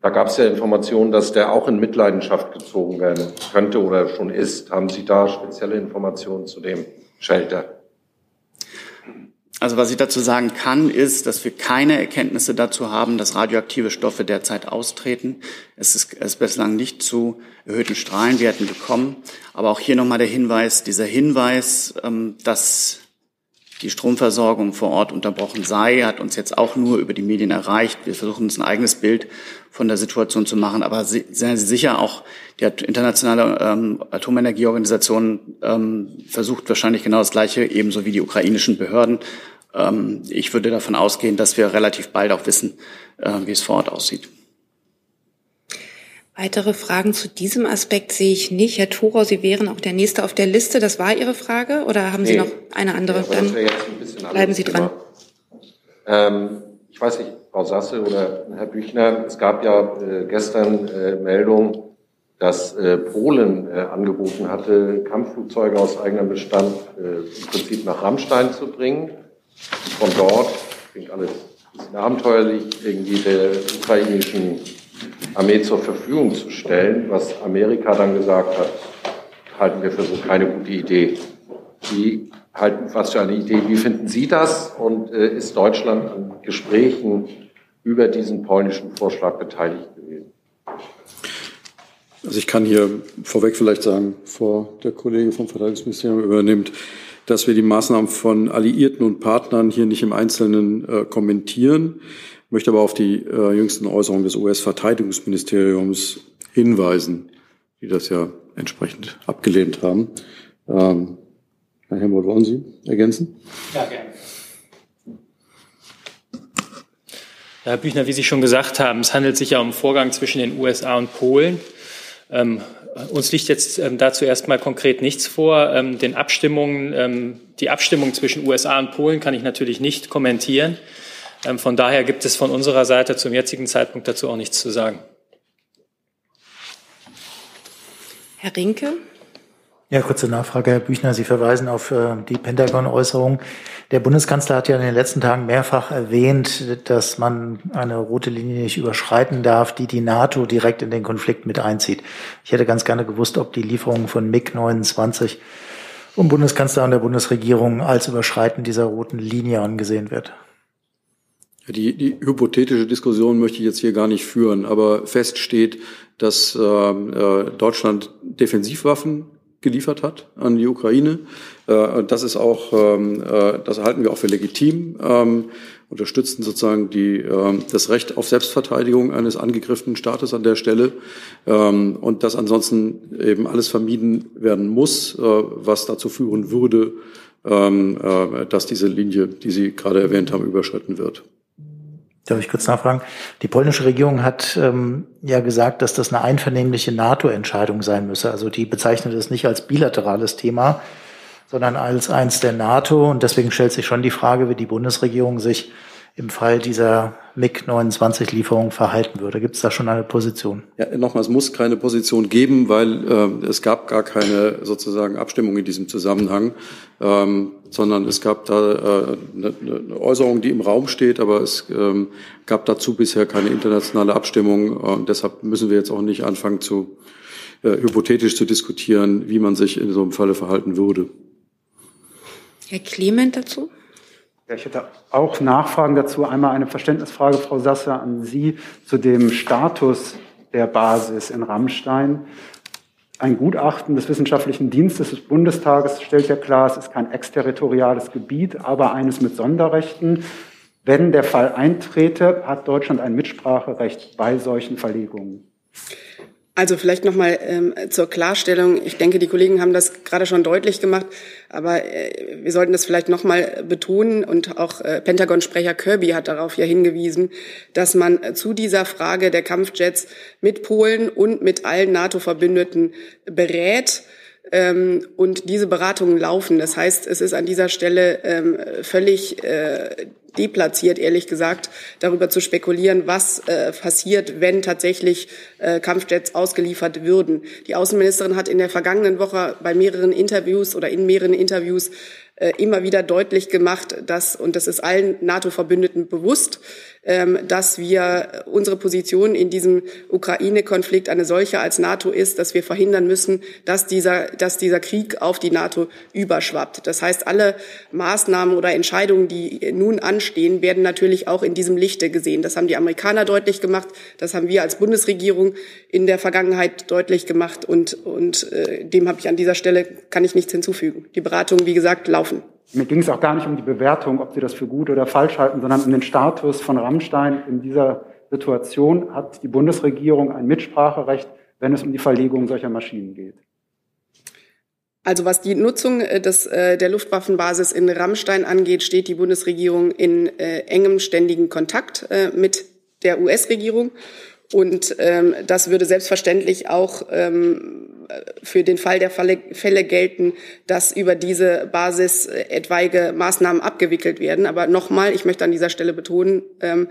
Da gab es ja Informationen, dass der auch in Mitleidenschaft gezogen werden könnte oder schon ist. Haben Sie da spezielle Informationen zu dem Shelter? Also was ich dazu sagen kann, ist, dass wir keine Erkenntnisse dazu haben, dass radioaktive Stoffe derzeit austreten. Es ist, es bislang nicht zu erhöhten Strahlenwerten gekommen. Aber auch hier nochmal der Hinweis, dieser Hinweis, ähm, dass die Stromversorgung vor Ort unterbrochen sei, hat uns jetzt auch nur über die Medien erreicht. Wir versuchen uns ein eigenes Bild von der Situation zu machen. Aber seien Sie sicher, auch die internationale ähm, Atomenergieorganisation ähm, versucht wahrscheinlich genau das Gleiche, ebenso wie die ukrainischen Behörden. Ähm, ich würde davon ausgehen, dass wir relativ bald auch wissen, äh, wie es vor Ort aussieht. Weitere Fragen zu diesem Aspekt sehe ich nicht. Herr Thurau, Sie wären auch der Nächste auf der Liste. Das war Ihre Frage oder haben nee. Sie noch eine andere? Dann ein bleiben Sie dran. Ähm, ich weiß nicht, Frau Sasse oder Herr Büchner, es gab ja äh, gestern äh, Meldung, dass äh, Polen äh, angeboten hatte, Kampfflugzeuge aus eigenem Bestand äh, im Prinzip nach Rammstein zu bringen. Von dort, klingt alles ein bisschen abenteuerlich, irgendwie der ukrainischen Armee zur Verfügung zu stellen, was Amerika dann gesagt hat, halten wir für so keine gute Idee. Wie halten, was für eine Idee, wie finden Sie das und äh, ist Deutschland an Gesprächen über diesen polnischen Vorschlag beteiligt gewesen? Also ich kann hier vorweg vielleicht sagen, bevor der Kollege vom Verteidigungsministerium übernimmt, dass wir die Maßnahmen von Alliierten und Partnern hier nicht im Einzelnen äh, kommentieren möchte aber auf die äh, jüngsten Äußerungen des US-Verteidigungsministeriums hinweisen, die das ja entsprechend abgelehnt haben. Ähm, Herr Helmut, wollen Sie ergänzen? Ja, gerne. Herr Büchner, wie Sie schon gesagt haben, es handelt sich ja um Vorgang zwischen den USA und Polen. Ähm, uns liegt jetzt ähm, dazu erstmal konkret nichts vor. Ähm, den Abstimmungen, ähm, die Abstimmung zwischen USA und Polen kann ich natürlich nicht kommentieren. Ähm, von daher gibt es von unserer Seite zum jetzigen Zeitpunkt dazu auch nichts zu sagen. Herr Rinke. Ja, kurze Nachfrage, Herr Büchner. Sie verweisen auf äh, die Pentagon-Äußerung. Der Bundeskanzler hat ja in den letzten Tagen mehrfach erwähnt, dass man eine rote Linie nicht überschreiten darf, die die NATO direkt in den Konflikt mit einzieht. Ich hätte ganz gerne gewusst, ob die Lieferung von MiG-29 vom Bundeskanzler und der Bundesregierung als Überschreiten dieser roten Linie angesehen wird. Die, die hypothetische Diskussion möchte ich jetzt hier gar nicht führen, aber fest steht, dass ähm, äh, Deutschland Defensivwaffen geliefert hat an die Ukraine. Äh, das ist auch, ähm, äh, das halten wir auch für legitim. Ähm, unterstützten sozusagen die, äh, das Recht auf Selbstverteidigung eines angegriffenen Staates an der Stelle ähm, und dass ansonsten eben alles vermieden werden muss, äh, was dazu führen würde, ähm, äh, dass diese Linie, die Sie gerade erwähnt haben, überschritten wird. Darf ich kurz nachfragen? Die polnische Regierung hat ähm, ja gesagt, dass das eine einvernehmliche NATO-Entscheidung sein müsse. Also die bezeichnet es nicht als bilaterales Thema, sondern als eins der NATO. Und deswegen stellt sich schon die Frage, wie die Bundesregierung sich im Fall dieser MiG-29-Lieferung verhalten würde. Gibt es da schon eine Position? Ja, nochmal, es muss keine Position geben, weil äh, es gab gar keine sozusagen Abstimmung in diesem Zusammenhang, ähm, sondern es gab da äh, eine, eine Äußerung, die im Raum steht, aber es ähm, gab dazu bisher keine internationale Abstimmung. Und deshalb müssen wir jetzt auch nicht anfangen, zu äh, hypothetisch zu diskutieren, wie man sich in so einem Falle verhalten würde. Herr Clement dazu? Ich hätte auch Nachfragen dazu. Einmal eine Verständnisfrage, Frau Sasser, an Sie zu dem Status der Basis in Rammstein. Ein Gutachten des Wissenschaftlichen Dienstes des Bundestages stellt ja klar, es ist kein exterritoriales Gebiet, aber eines mit Sonderrechten. Wenn der Fall eintrete, hat Deutschland ein Mitspracherecht bei solchen Verlegungen. Also vielleicht nochmal ähm, zur Klarstellung. Ich denke, die Kollegen haben das gerade schon deutlich gemacht, aber äh, wir sollten das vielleicht nochmal betonen. Und auch äh, Pentagon-Sprecher Kirby hat darauf ja hingewiesen, dass man äh, zu dieser Frage der Kampfjets mit Polen und mit allen NATO-Verbündeten berät ähm, und diese Beratungen laufen. Das heißt, es ist an dieser Stelle ähm, völlig äh, deplatziert, ehrlich gesagt, darüber zu spekulieren, was äh, passiert, wenn tatsächlich äh, Kampfjets ausgeliefert würden. Die Außenministerin hat in der vergangenen Woche bei mehreren Interviews oder in mehreren Interviews äh, immer wieder deutlich gemacht, dass, und das ist allen NATO-Verbündeten bewusst, dass wir unsere Position in diesem Ukraine-Konflikt eine solche als NATO ist, dass wir verhindern müssen, dass dieser, dass dieser Krieg auf die NATO überschwappt. Das heißt, alle Maßnahmen oder Entscheidungen, die nun anstehen, werden natürlich auch in diesem Lichte gesehen. Das haben die Amerikaner deutlich gemacht, das haben wir als Bundesregierung in der Vergangenheit deutlich gemacht und, und äh, dem habe ich an dieser Stelle, kann ich nichts hinzufügen. Die Beratungen, wie gesagt, laufen. Mir ging es auch gar nicht um die Bewertung, ob Sie das für gut oder falsch halten, sondern um den Status von Rammstein in dieser Situation. Hat die Bundesregierung ein Mitspracherecht, wenn es um die Verlegung solcher Maschinen geht? Also was die Nutzung äh, des, äh, der Luftwaffenbasis in Rammstein angeht, steht die Bundesregierung in äh, engem ständigen Kontakt äh, mit der US-Regierung. Und ähm, das würde selbstverständlich auch ähm, für den Fall der Falle, Fälle gelten, dass über diese Basis äh, etwaige Maßnahmen abgewickelt werden. Aber nochmal, ich möchte an dieser Stelle betonen, ähm,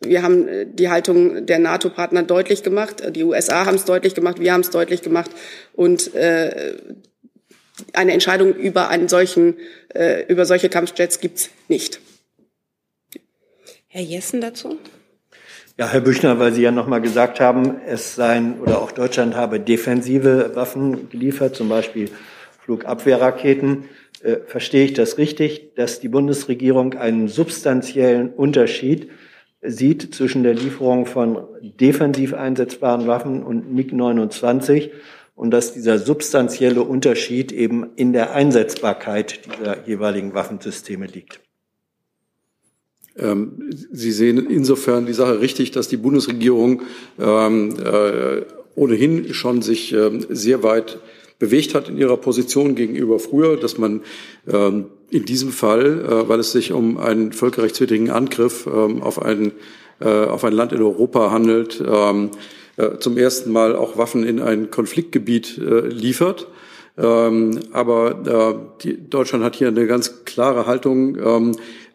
wir haben äh, die Haltung der NATO-Partner deutlich gemacht, die USA haben es deutlich gemacht, wir haben es deutlich gemacht und äh, eine Entscheidung über einen solchen, äh, über solche Kampfjets gibt's nicht. Herr Jessen dazu? Ja, Herr Büchner, weil Sie ja nochmal gesagt haben, es seien oder auch Deutschland habe defensive Waffen geliefert, zum Beispiel Flugabwehrraketen. Äh, verstehe ich das richtig, dass die Bundesregierung einen substanziellen Unterschied sieht zwischen der Lieferung von defensiv einsetzbaren Waffen und MiG-29 und dass dieser substanzielle Unterschied eben in der Einsetzbarkeit dieser jeweiligen Waffensysteme liegt? Ähm, Sie sehen insofern die Sache richtig, dass die Bundesregierung ähm, äh, ohnehin schon sich ähm, sehr weit bewegt hat in ihrer Position gegenüber früher, dass man ähm, in diesem Fall, äh, weil es sich um einen völkerrechtswidrigen Angriff ähm, auf, ein, äh, auf ein Land in Europa handelt, ähm, äh, zum ersten Mal auch Waffen in ein Konfliktgebiet äh, liefert. Ähm, aber äh, die, Deutschland hat hier eine ganz klare Haltung. Ähm,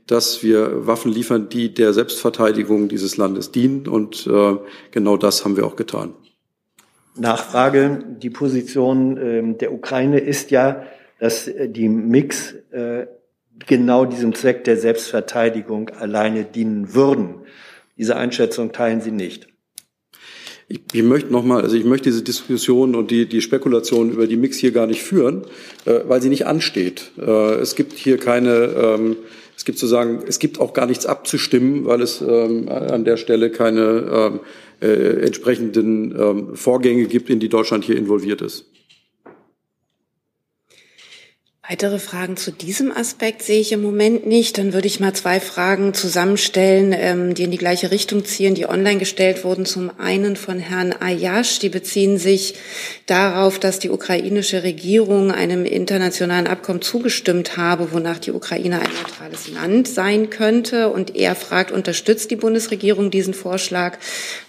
dass wir Waffen liefern, die der Selbstverteidigung dieses Landes dienen. Und äh, genau das haben wir auch getan. Nachfrage. Die Position äh, der Ukraine ist ja, dass äh, die Mix äh, genau diesem Zweck der Selbstverteidigung alleine dienen würden. Diese Einschätzung teilen Sie nicht. Ich, ich möchte nochmal, also ich möchte diese Diskussion und die, die Spekulation über die Mix hier gar nicht führen, äh, weil sie nicht ansteht. Äh, es gibt hier keine ähm, es gibt sozusagen, es gibt auch gar nichts abzustimmen, weil es ähm, an der Stelle keine ähm, äh, entsprechenden ähm, Vorgänge gibt, in die Deutschland hier involviert ist. Weitere Fragen zu diesem Aspekt sehe ich im Moment nicht. Dann würde ich mal zwei Fragen zusammenstellen, ähm, die in die gleiche Richtung zielen, die online gestellt wurden. Zum einen von Herrn Ayash. Die beziehen sich darauf, dass die ukrainische Regierung einem internationalen Abkommen zugestimmt habe, wonach die Ukraine ein neutrales Land sein könnte. Und er fragt, unterstützt die Bundesregierung diesen Vorschlag?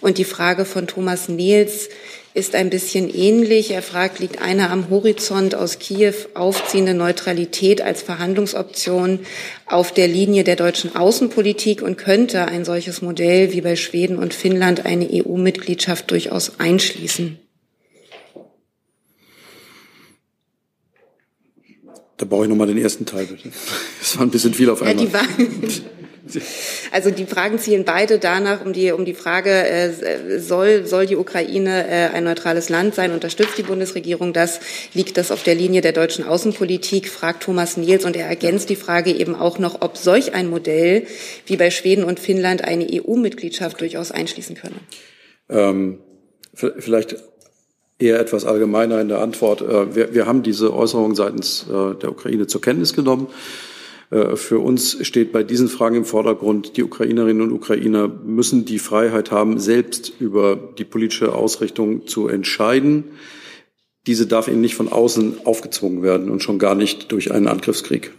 Und die Frage von Thomas Nehls, ist ein bisschen ähnlich. Er fragt, liegt eine am Horizont aus Kiew aufziehende Neutralität als Verhandlungsoption auf der Linie der deutschen Außenpolitik und könnte ein solches Modell wie bei Schweden und Finnland eine EU-Mitgliedschaft durchaus einschließen? Da brauche ich nochmal den ersten Teil, bitte. Das war ein bisschen viel auf einmal. Ja, Also die Fragen zielen beide danach um die, um die Frage, äh, soll, soll die Ukraine äh, ein neutrales Land sein? Unterstützt die Bundesregierung das? Liegt das auf der Linie der deutschen Außenpolitik? Fragt Thomas Niels und er ergänzt die Frage eben auch noch, ob solch ein Modell wie bei Schweden und Finnland eine EU-Mitgliedschaft durchaus einschließen könne. Ähm, vielleicht eher etwas allgemeiner in der Antwort. Äh, wir, wir haben diese Äußerung seitens äh, der Ukraine zur Kenntnis genommen. Äh, für uns steht bei diesen Fragen im Vordergrund, die Ukrainerinnen und Ukrainer müssen die Freiheit haben, selbst über die politische Ausrichtung zu entscheiden. Diese darf ihnen nicht von außen aufgezwungen werden und schon gar nicht durch einen Angriffskrieg.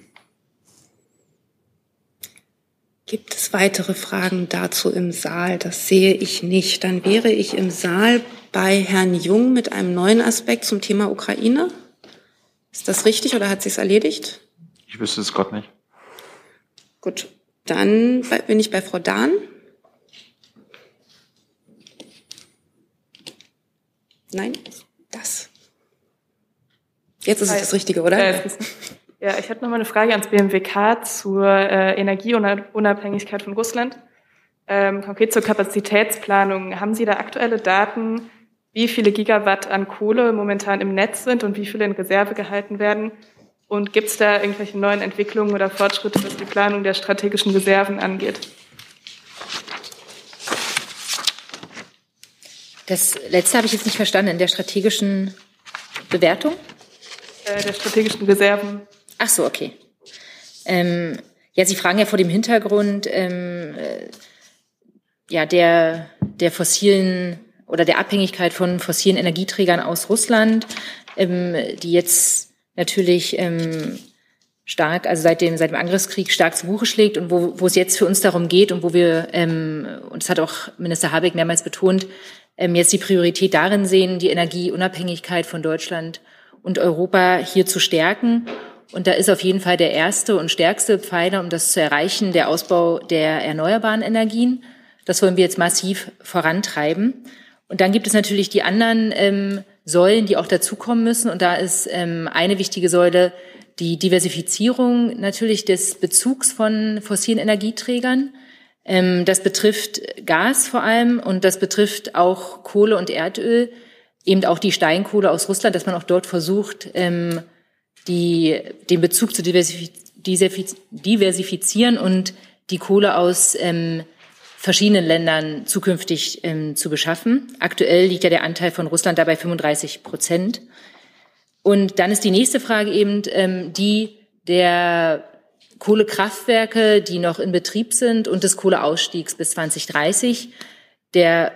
Gibt es weitere Fragen dazu im Saal? Das sehe ich nicht. Dann wäre ich im Saal bei Herrn Jung mit einem neuen Aspekt zum Thema Ukraine. Ist das richtig oder hat sich erledigt? Ich wüsste es gerade nicht. Gut, dann bin ich bei Frau Dahn. Nein, das. Jetzt ist es das Richtige, oder? Ja, ich hätte noch mal eine Frage ans BMWK zur äh, Energieunabhängigkeit von Russland. Ähm, konkret zur Kapazitätsplanung. Haben Sie da aktuelle Daten, wie viele Gigawatt an Kohle momentan im Netz sind und wie viele in Reserve gehalten werden? Und gibt es da irgendwelche neuen Entwicklungen oder Fortschritte, was die Planung der strategischen Reserven angeht? Das letzte habe ich jetzt nicht verstanden, in der strategischen Bewertung? Äh, der strategischen Reserven. Ach so, okay. Ähm, ja, Sie fragen ja vor dem Hintergrund ähm, äh, ja, der, der fossilen oder der Abhängigkeit von fossilen Energieträgern aus Russland, ähm, die jetzt natürlich ähm, stark, also seit dem, seit dem Angriffskrieg stark zu Buche schlägt und wo, wo es jetzt für uns darum geht und wo wir, ähm, und das hat auch Minister Habeck mehrmals betont, ähm, jetzt die Priorität darin sehen, die Energieunabhängigkeit von Deutschland und Europa hier zu stärken. Und da ist auf jeden Fall der erste und stärkste Pfeiler, um das zu erreichen, der Ausbau der erneuerbaren Energien. Das wollen wir jetzt massiv vorantreiben. Und dann gibt es natürlich die anderen ähm, Säulen, die auch dazukommen müssen. Und da ist ähm, eine wichtige Säule die Diversifizierung natürlich des Bezugs von fossilen Energieträgern. Ähm, das betrifft Gas vor allem und das betrifft auch Kohle und Erdöl, eben auch die Steinkohle aus Russland, dass man auch dort versucht, ähm, die, den Bezug zu diversifizieren und die Kohle aus ähm, verschiedenen Ländern zukünftig ähm, zu beschaffen. Aktuell liegt ja der Anteil von Russland dabei 35 Prozent. Und dann ist die nächste Frage eben ähm, die der Kohlekraftwerke, die noch in Betrieb sind und des Kohleausstiegs bis 2030. Der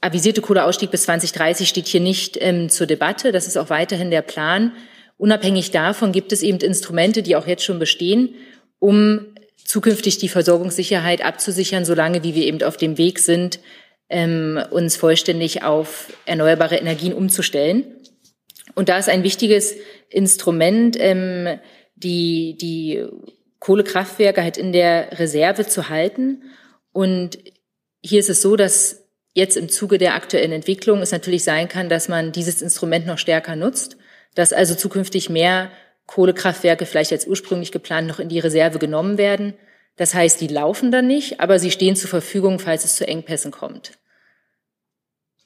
avisierte Kohleausstieg bis 2030 steht hier nicht ähm, zur Debatte. Das ist auch weiterhin der Plan. Unabhängig davon gibt es eben Instrumente, die auch jetzt schon bestehen, um zukünftig die Versorgungssicherheit abzusichern, solange wie wir eben auf dem Weg sind, ähm, uns vollständig auf erneuerbare Energien umzustellen. Und da ist ein wichtiges Instrument, ähm, die, die Kohlekraftwerke halt in der Reserve zu halten. Und hier ist es so, dass jetzt im Zuge der aktuellen Entwicklung es natürlich sein kann, dass man dieses Instrument noch stärker nutzt, dass also zukünftig mehr Kohlekraftwerke vielleicht als ursprünglich geplant noch in die Reserve genommen werden. Das heißt, die laufen dann nicht, aber sie stehen zur Verfügung, falls es zu Engpässen kommt.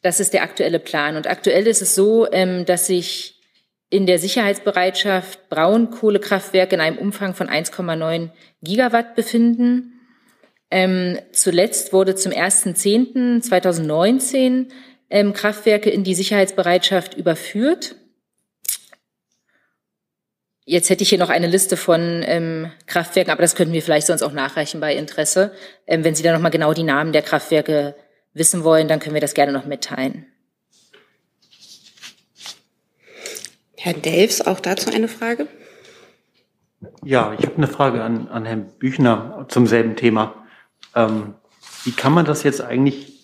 Das ist der aktuelle Plan. Und aktuell ist es so, ähm, dass sich in der Sicherheitsbereitschaft Braunkohlekraftwerke in einem Umfang von 1,9 Gigawatt befinden. Ähm, zuletzt wurde zum 1.10.2019 ähm, Kraftwerke in die Sicherheitsbereitschaft überführt. Jetzt hätte ich hier noch eine Liste von ähm, Kraftwerken, aber das könnten wir vielleicht sonst auch nachreichen bei Interesse. Ähm, wenn Sie da nochmal genau die Namen der Kraftwerke wissen wollen, dann können wir das gerne noch mitteilen. Herr Delfs, auch dazu eine Frage? Ja, ich habe eine Frage an, an Herrn Büchner zum selben Thema. Ähm, wie kann man das jetzt eigentlich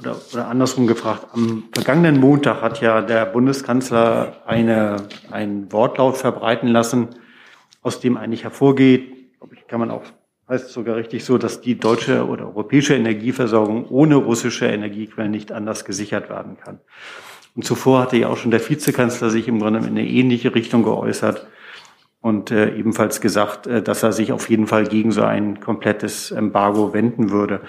oder, oder andersrum gefragt, am vergangenen Montag hat ja der Bundeskanzler eine, einen Wortlaut verbreiten lassen, aus dem eigentlich hervorgeht, kann man auch, heißt sogar richtig so, dass die deutsche oder europäische Energieversorgung ohne russische Energiequellen nicht anders gesichert werden kann. Und zuvor hatte ja auch schon der Vizekanzler sich im Grunde in eine ähnliche Richtung geäußert und äh, ebenfalls gesagt, äh, dass er sich auf jeden Fall gegen so ein komplettes Embargo wenden würde.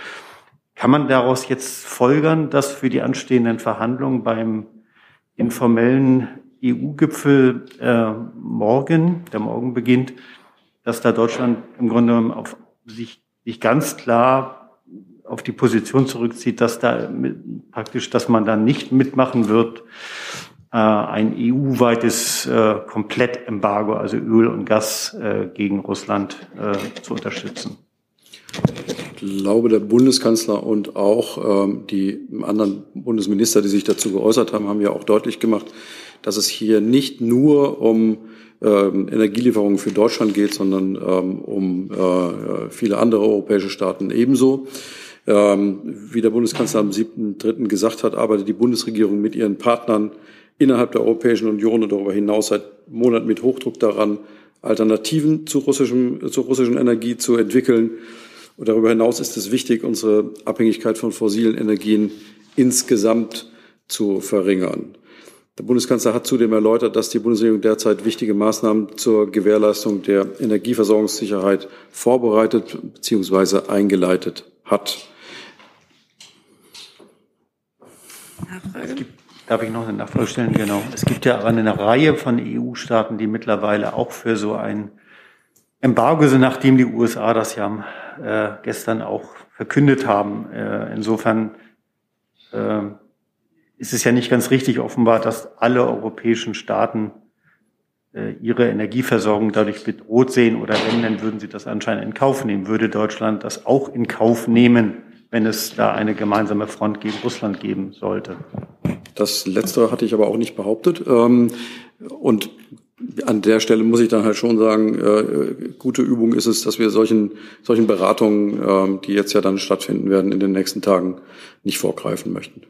Kann man daraus jetzt folgern, dass für die anstehenden Verhandlungen beim informellen EU-Gipfel äh, morgen, der morgen beginnt, dass da Deutschland im Grunde auf sich, sich ganz klar auf die Position zurückzieht, dass da mit, praktisch, dass man da nicht mitmachen wird, äh, ein EU-weites äh, Komplettembargo, also Öl und Gas äh, gegen Russland äh, zu unterstützen. Ich glaube, der Bundeskanzler und auch ähm, die anderen Bundesminister, die sich dazu geäußert haben, haben ja auch deutlich gemacht, dass es hier nicht nur um ähm, Energielieferungen für Deutschland geht, sondern ähm, um äh, viele andere europäische Staaten ebenso. Ähm, wie der Bundeskanzler am 7.3. gesagt hat, arbeitet die Bundesregierung mit ihren Partnern innerhalb der Europäischen Union und darüber hinaus seit Monaten mit Hochdruck daran, Alternativen zu, russischem, zu russischen Energie zu entwickeln. Und darüber hinaus ist es wichtig, unsere Abhängigkeit von fossilen Energien insgesamt zu verringern. Der Bundeskanzler hat zudem erläutert, dass die Bundesregierung derzeit wichtige Maßnahmen zur Gewährleistung der Energieversorgungssicherheit vorbereitet bzw. eingeleitet hat. Darf ich noch eine Nachfrage stellen? Genau. Es gibt ja eine Reihe von EU-Staaten, die mittlerweile auch für so ein Embargo sind, nachdem die USA das ja äh, gestern auch verkündet haben. Äh, insofern äh, ist es ja nicht ganz richtig offenbar, dass alle europäischen Staaten äh, ihre Energieversorgung dadurch bedroht sehen oder wenn, dann würden sie das anscheinend in Kauf nehmen. Würde Deutschland das auch in Kauf nehmen, wenn es da eine gemeinsame Front gegen Russland geben sollte? Das Letztere hatte ich aber auch nicht behauptet. Ähm, und an der Stelle muss ich dann halt schon sagen, äh, gute Übung ist es, dass wir solchen, solchen Beratungen, äh, die jetzt ja dann stattfinden werden in den nächsten Tagen, nicht vorgreifen möchten.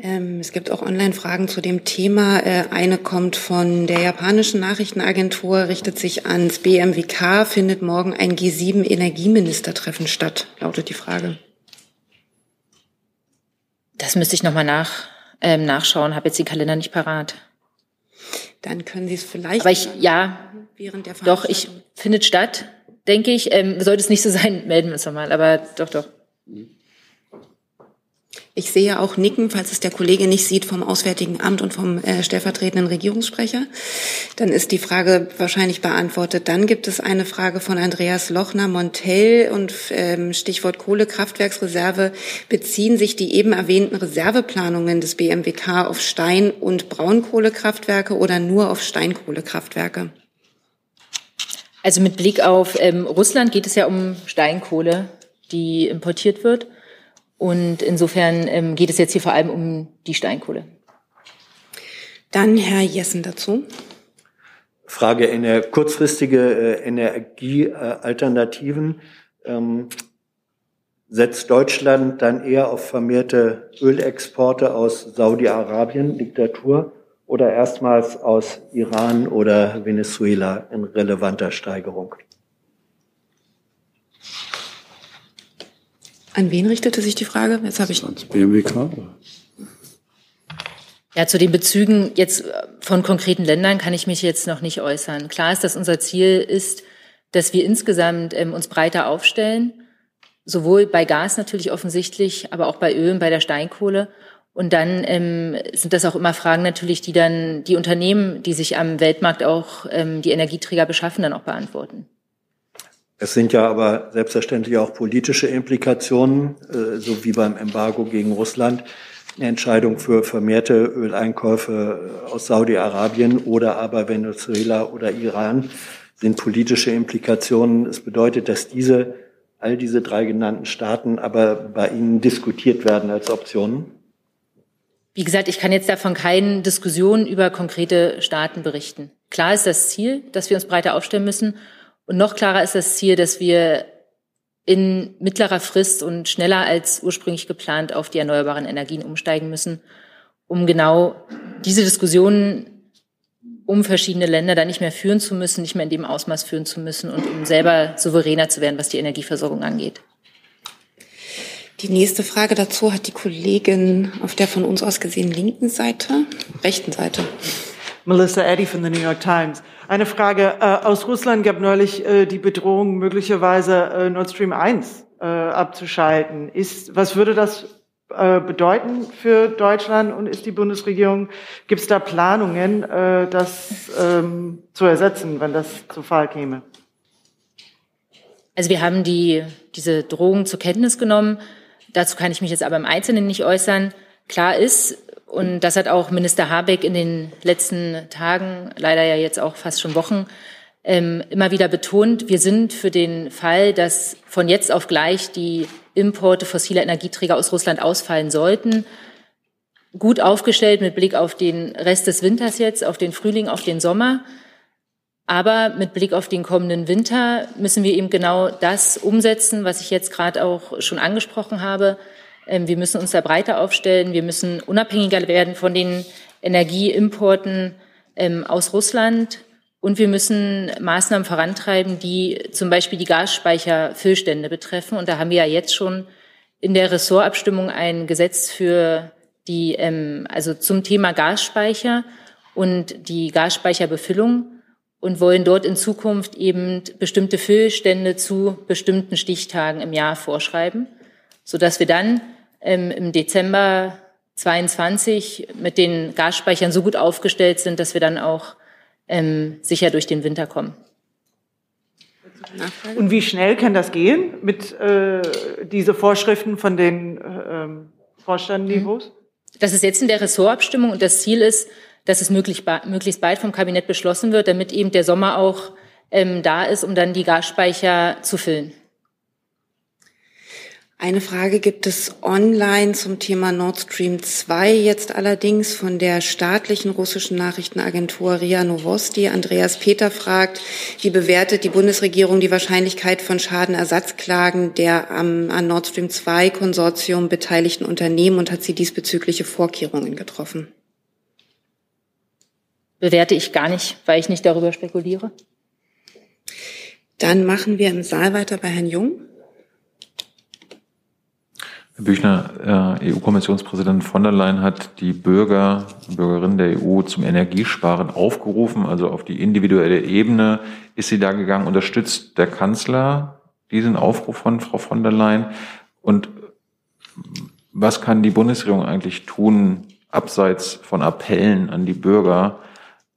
Ähm, es gibt auch Online-Fragen zu dem Thema. Äh, eine kommt von der japanischen Nachrichtenagentur, richtet sich ans BMWK, findet morgen ein G7-Energieministertreffen statt, lautet die Frage. Das müsste ich nochmal nach, ähm, nachschauen, habe jetzt die Kalender nicht parat. Dann können Sie es vielleicht. Aber ich, ja, während der Doch, ich findet statt, denke ich. Ähm, sollte es nicht so sein, melden wir uns nochmal. Aber doch, doch. Mhm. Ich sehe auch Nicken, falls es der Kollege nicht sieht, vom Auswärtigen Amt und vom äh, stellvertretenden Regierungssprecher. Dann ist die Frage wahrscheinlich beantwortet. Dann gibt es eine Frage von Andreas Lochner, Montel und ähm, Stichwort Kohlekraftwerksreserve. Beziehen sich die eben erwähnten Reserveplanungen des BMWK auf Stein- und Braunkohlekraftwerke oder nur auf Steinkohlekraftwerke? Also mit Blick auf ähm, Russland geht es ja um Steinkohle, die importiert wird. Und insofern ähm, geht es jetzt hier vor allem um die Steinkohle. Dann Herr Jessen dazu. Frage eine kurzfristige äh, Energiealternativen. Ähm, setzt Deutschland dann eher auf vermehrte Ölexporte aus Saudi-Arabien, Diktatur, oder erstmals aus Iran oder Venezuela in relevanter Steigerung? An wen richtete sich die Frage? Jetzt habe ich. Ans BMWK. Ja, zu den Bezügen jetzt von konkreten Ländern kann ich mich jetzt noch nicht äußern. Klar ist, dass unser Ziel ist, dass wir insgesamt ähm, uns breiter aufstellen, sowohl bei Gas natürlich offensichtlich, aber auch bei Öl und bei der Steinkohle. Und dann ähm, sind das auch immer Fragen natürlich, die dann die Unternehmen, die sich am Weltmarkt auch ähm, die Energieträger beschaffen, dann auch beantworten. Es sind ja aber selbstverständlich auch politische Implikationen, äh, so wie beim Embargo gegen Russland. eine Entscheidung für vermehrte Öleinkäufe aus Saudi-Arabien oder aber Venezuela oder Iran sind politische Implikationen. Es bedeutet, dass diese, all diese drei genannten Staaten aber bei Ihnen diskutiert werden als Optionen? Wie gesagt, ich kann jetzt davon keine Diskussion über konkrete Staaten berichten. Klar ist das Ziel, dass wir uns breiter aufstellen müssen. Und noch klarer ist das Ziel, dass wir in mittlerer Frist und schneller als ursprünglich geplant auf die erneuerbaren Energien umsteigen müssen, um genau diese Diskussionen um verschiedene Länder dann nicht mehr führen zu müssen, nicht mehr in dem Ausmaß führen zu müssen und um selber souveräner zu werden, was die Energieversorgung angeht. Die nächste Frage dazu hat die Kollegin auf der von uns aus gesehen linken Seite, rechten Seite. Melissa Eddy von the New York Times. Eine Frage. Äh, aus Russland gab neulich äh, die Bedrohung, möglicherweise äh, Nord Stream 1 äh, abzuschalten. Ist, was würde das äh, bedeuten für Deutschland und ist die Bundesregierung, gibt es da Planungen, äh, das ähm, zu ersetzen, wenn das zu Fall käme? Also wir haben die, diese Drohung zur Kenntnis genommen. Dazu kann ich mich jetzt aber im Einzelnen nicht äußern. Klar ist, und das hat auch Minister Habeck in den letzten Tagen, leider ja jetzt auch fast schon Wochen, ähm, immer wieder betont, wir sind für den Fall, dass von jetzt auf gleich die Importe fossiler Energieträger aus Russland ausfallen sollten, gut aufgestellt mit Blick auf den Rest des Winters jetzt, auf den Frühling, auf den Sommer. Aber mit Blick auf den kommenden Winter müssen wir eben genau das umsetzen, was ich jetzt gerade auch schon angesprochen habe, wir müssen uns da breiter aufstellen. Wir müssen unabhängiger werden von den Energieimporten ähm, aus Russland. Und wir müssen Maßnahmen vorantreiben, die zum Beispiel die Gasspeicherfüllstände betreffen. Und da haben wir ja jetzt schon in der Ressortabstimmung ein Gesetz für die, ähm, also zum Thema Gasspeicher und die Gasspeicherbefüllung und wollen dort in Zukunft eben bestimmte Füllstände zu bestimmten Stichtagen im Jahr vorschreiben, sodass wir dann ähm, im Dezember 22 mit den Gasspeichern so gut aufgestellt sind, dass wir dann auch ähm, sicher durch den Winter kommen. Und wie schnell kann das gehen mit äh, diese Vorschriften von den äh, ähm, Vorstandniveaus? Das ist jetzt in der Ressortabstimmung und das Ziel ist, dass es möglich, möglichst bald vom Kabinett beschlossen wird, damit eben der Sommer auch ähm, da ist, um dann die Gasspeicher zu füllen. Eine Frage gibt es online zum Thema Nord Stream 2 jetzt allerdings von der staatlichen russischen Nachrichtenagentur RIA Novosti. Andreas Peter fragt, wie bewertet die Bundesregierung die Wahrscheinlichkeit von Schadenersatzklagen der am, an Nord Stream 2 Konsortium beteiligten Unternehmen und hat sie diesbezügliche Vorkehrungen getroffen? Bewerte ich gar nicht, weil ich nicht darüber spekuliere. Dann machen wir im Saal weiter bei Herrn Jung. Herr Büchner, äh, EU-Kommissionspräsident von der Leyen hat die Bürger und Bürgerinnen der EU zum Energiesparen aufgerufen, also auf die individuelle Ebene ist sie da gegangen. Unterstützt der Kanzler diesen Aufruf von Frau von der Leyen? Und was kann die Bundesregierung eigentlich tun, abseits von Appellen an die Bürger,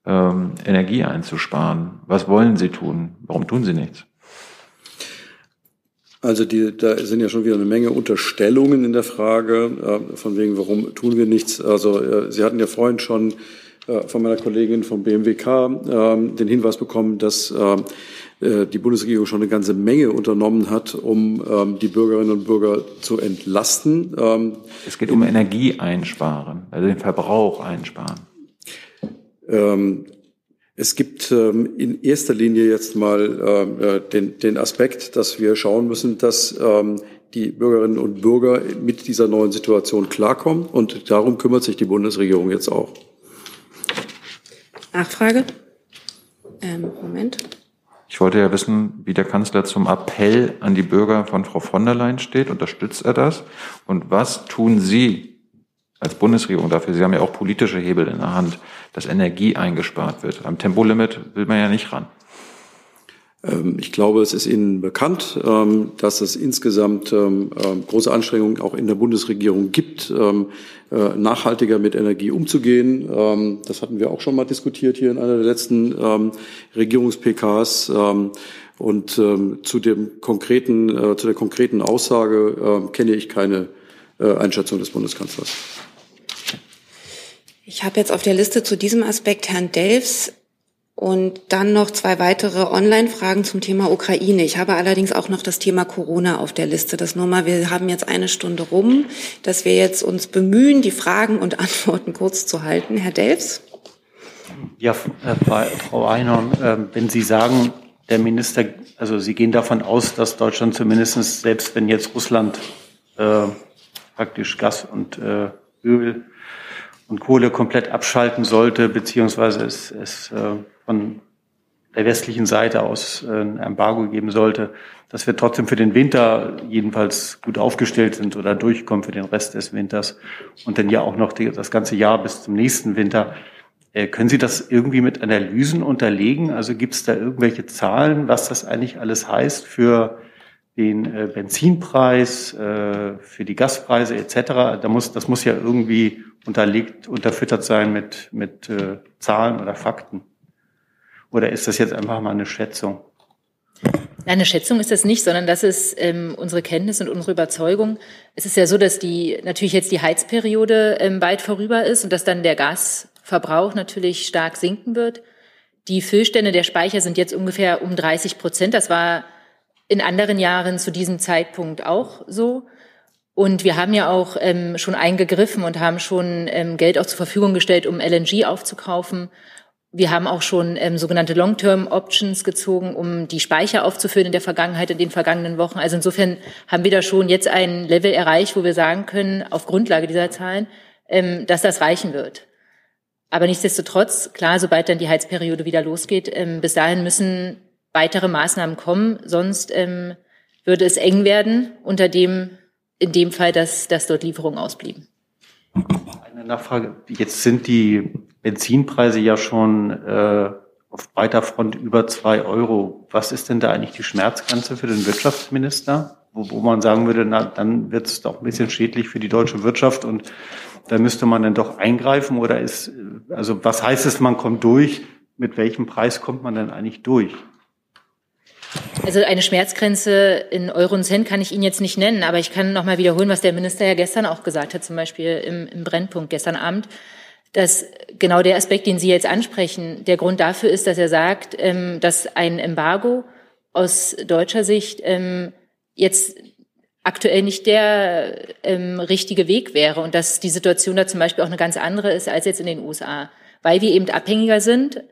ähm, Energie einzusparen? Was wollen sie tun? Warum tun sie nichts? Also die, da sind ja schon wieder eine Menge Unterstellungen in der Frage, von wegen, warum tun wir nichts. Also äh, Sie hatten ja vorhin schon äh, von meiner Kollegin vom BMWK äh, den Hinweis bekommen, dass äh, äh, die Bundesregierung schon eine ganze Menge unternommen hat, um ähm, die Bürgerinnen und Bürger zu entlasten. Ähm, es geht um Energie einsparen, also den Verbrauch einsparen. Ähm, es gibt ähm, in erster Linie jetzt mal ähm, äh, den, den Aspekt, dass wir schauen müssen, dass ähm, die Bürgerinnen und Bürger mit dieser neuen Situation klarkommen. Und darum kümmert sich die Bundesregierung jetzt auch. Nachfrage? Ähm, Moment. Ich wollte ja wissen, wie der Kanzler zum Appell an die Bürger von Frau von der Leyen steht. Unterstützt er das? Und was tun Sie als Bundesregierung dafür, Sie haben ja auch politische Hebel in der Hand, dass Energie eingespart wird. Am Tempolimit will man ja nicht ran. Ähm, ich glaube, es ist Ihnen bekannt, ähm, dass es insgesamt ähm, große Anstrengungen auch in der Bundesregierung gibt, äh, nachhaltiger mit Energie umzugehen. Das hatten wir auch schon mal diskutiert hier in einer der letzten Regierungs-PKs. Und zu dem konkreten, äh, zu der konkreten Aussage kenne ich keine äh, Einschätzung des Bundeskanzlers. Ich habe jetzt auf der Liste zu diesem Aspekt Herrn Delfs und dann noch zwei weitere Online-Fragen zum Thema Ukraine. Ich habe allerdings auch noch das Thema Corona auf der Liste. Das nur mal, wir haben jetzt eine Stunde rum, dass wir jetzt uns bemühen, die Fragen und Antworten kurz zu halten. Herr Delfs? Ja, Frau Einhorn, ähm, wenn Sie sagen, der Minister, also Sie gehen davon aus, dass Deutschland zumindest, selbst wenn jetzt Russland äh, praktisch Gas und äh, Öl und Kohle komplett abschalten sollte, beziehungsweise es, es äh, von der westlichen Seite aus äh, ein Embargo geben sollte, dass wir trotzdem für den Winter jedenfalls gut aufgestellt sind oder durchkommen für den Rest des Winters und dann ja auch noch die, das ganze Jahr bis zum nächsten Winter. Äh, können Sie das irgendwie mit Analysen unterlegen? Also gibt es da irgendwelche Zahlen, was das eigentlich alles heißt für den äh, Benzinpreis, äh, für die Gaspreise etc. Da muss, das muss ja irgendwie unterlegt, unterfüttert sein mit, mit äh, Zahlen oder Fakten. Oder ist das jetzt einfach mal eine Schätzung? Eine Schätzung ist das nicht, sondern das ist ähm, unsere Kenntnis und unsere Überzeugung. Es ist ja so, dass die natürlich jetzt die Heizperiode ähm, bald vorüber ist und dass dann der Gasverbrauch natürlich stark sinken wird. Die Füllstände der Speicher sind jetzt ungefähr um 30 Prozent. Das war in anderen Jahren zu diesem Zeitpunkt auch so. Und wir haben ja auch ähm, schon eingegriffen und haben schon ähm, Geld auch zur Verfügung gestellt, um LNG aufzukaufen. Wir haben auch schon ähm, sogenannte Long-Term-Options gezogen, um die Speicher aufzufüllen in der Vergangenheit, in den vergangenen Wochen. Also insofern haben wir da schon jetzt ein Level erreicht, wo wir sagen können, auf Grundlage dieser Zahlen, ähm, dass das reichen wird. Aber nichtsdestotrotz, klar, sobald dann die Heizperiode wieder losgeht, ähm, bis dahin müssen weitere Maßnahmen kommen. Sonst ähm, würde es eng werden, unter dem, in dem Fall, dass, dass dort Lieferungen ausblieben. Eine Nachfrage. Jetzt sind die Benzinpreise ja schon äh, auf breiter Front über zwei Euro. Was ist denn da eigentlich die Schmerzgrenze für den Wirtschaftsminister? Wo, wo man sagen würde, na, dann wird es doch ein bisschen schädlich für die deutsche Wirtschaft und da müsste man dann doch eingreifen oder ist, also was heißt es, man kommt durch? Mit welchem Preis kommt man denn eigentlich durch? Also eine Schmerzgrenze in Euro und Cent kann ich Ihnen jetzt nicht nennen, aber ich kann noch mal wiederholen, was der Minister ja gestern auch gesagt hat, zum Beispiel im, im Brennpunkt gestern Abend, dass genau der Aspekt, den Sie jetzt ansprechen, der Grund dafür ist, dass er sagt, ähm, dass ein Embargo aus deutscher Sicht ähm, jetzt aktuell nicht der ähm, richtige Weg wäre und dass die Situation da zum Beispiel auch eine ganz andere ist als jetzt in den USA, weil wir eben abhängiger sind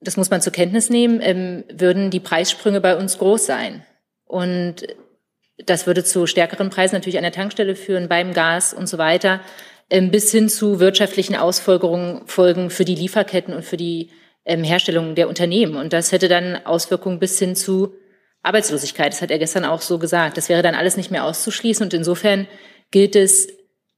das muss man zur Kenntnis nehmen, ähm, würden die Preissprünge bei uns groß sein. Und das würde zu stärkeren Preisen natürlich an der Tankstelle führen, beim Gas und so weiter, ähm, bis hin zu wirtschaftlichen Ausfolgerungen Folgen für die Lieferketten und für die ähm, Herstellung der Unternehmen. Und das hätte dann Auswirkungen bis hin zu Arbeitslosigkeit. Das hat er gestern auch so gesagt. Das wäre dann alles nicht mehr auszuschließen. Und insofern gilt es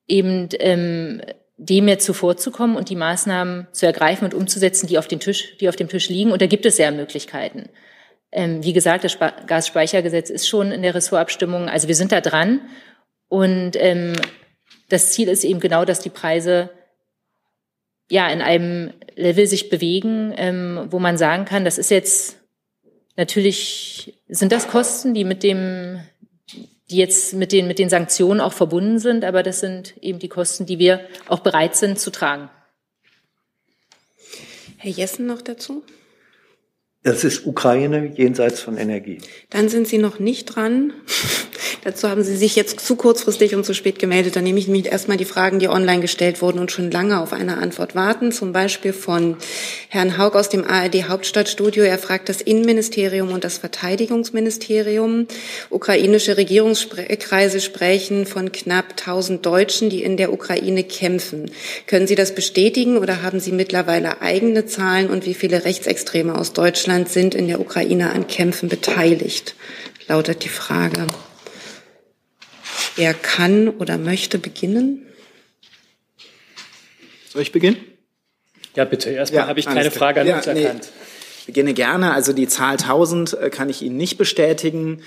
eben ähm, dem jetzt zuvorzukommen und die Maßnahmen zu ergreifen und umzusetzen, die auf, den Tisch, die auf dem Tisch liegen. Und da gibt es ja Möglichkeiten. Ähm, wie gesagt, das Sp Gasspeichergesetz ist schon in der Ressortabstimmung. Also wir sind da dran. Und ähm, das Ziel ist eben genau, dass die Preise ja in einem Level sich bewegen, ähm, wo man sagen kann, das ist jetzt natürlich, sind das Kosten, die mit dem die jetzt mit den, mit den Sanktionen auch verbunden sind, aber das sind eben die Kosten, die wir auch bereit sind zu tragen. Herr Jessen noch dazu? Das ist Ukraine jenseits von Energie. Dann sind Sie noch nicht dran. Dazu haben Sie sich jetzt zu kurzfristig und zu spät gemeldet. Dann nehme ich nämlich erstmal die Fragen, die online gestellt wurden und schon lange auf eine Antwort warten. Zum Beispiel von Herrn Haug aus dem ARD Hauptstadtstudio. Er fragt das Innenministerium und das Verteidigungsministerium. Ukrainische Regierungskreise sprechen von knapp 1000 Deutschen, die in der Ukraine kämpfen. Können Sie das bestätigen oder haben Sie mittlerweile eigene Zahlen und wie viele Rechtsextreme aus Deutschland Deutschland sind in der Ukraine an Kämpfen beteiligt, lautet die Frage. Wer kann oder möchte beginnen? Soll ich beginnen? Ja, bitte. Erstmal ja, habe ich keine Frage an ja, uns erkannt. Nee, ich beginne gerne. Also die Zahl 1000 äh, kann ich Ihnen nicht bestätigen.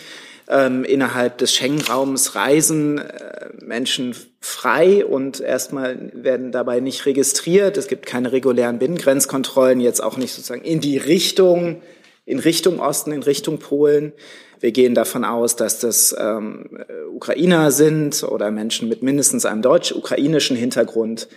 Ähm, innerhalb des Schengen-Raums reisen äh, Menschen frei und erstmal werden dabei nicht registriert. Es gibt keine regulären Binnengrenzkontrollen, jetzt auch nicht sozusagen in die Richtung, in Richtung Osten, in Richtung Polen. Wir gehen davon aus, dass das ähm, Ukrainer sind oder Menschen mit mindestens einem deutsch-ukrainischen Hintergrund.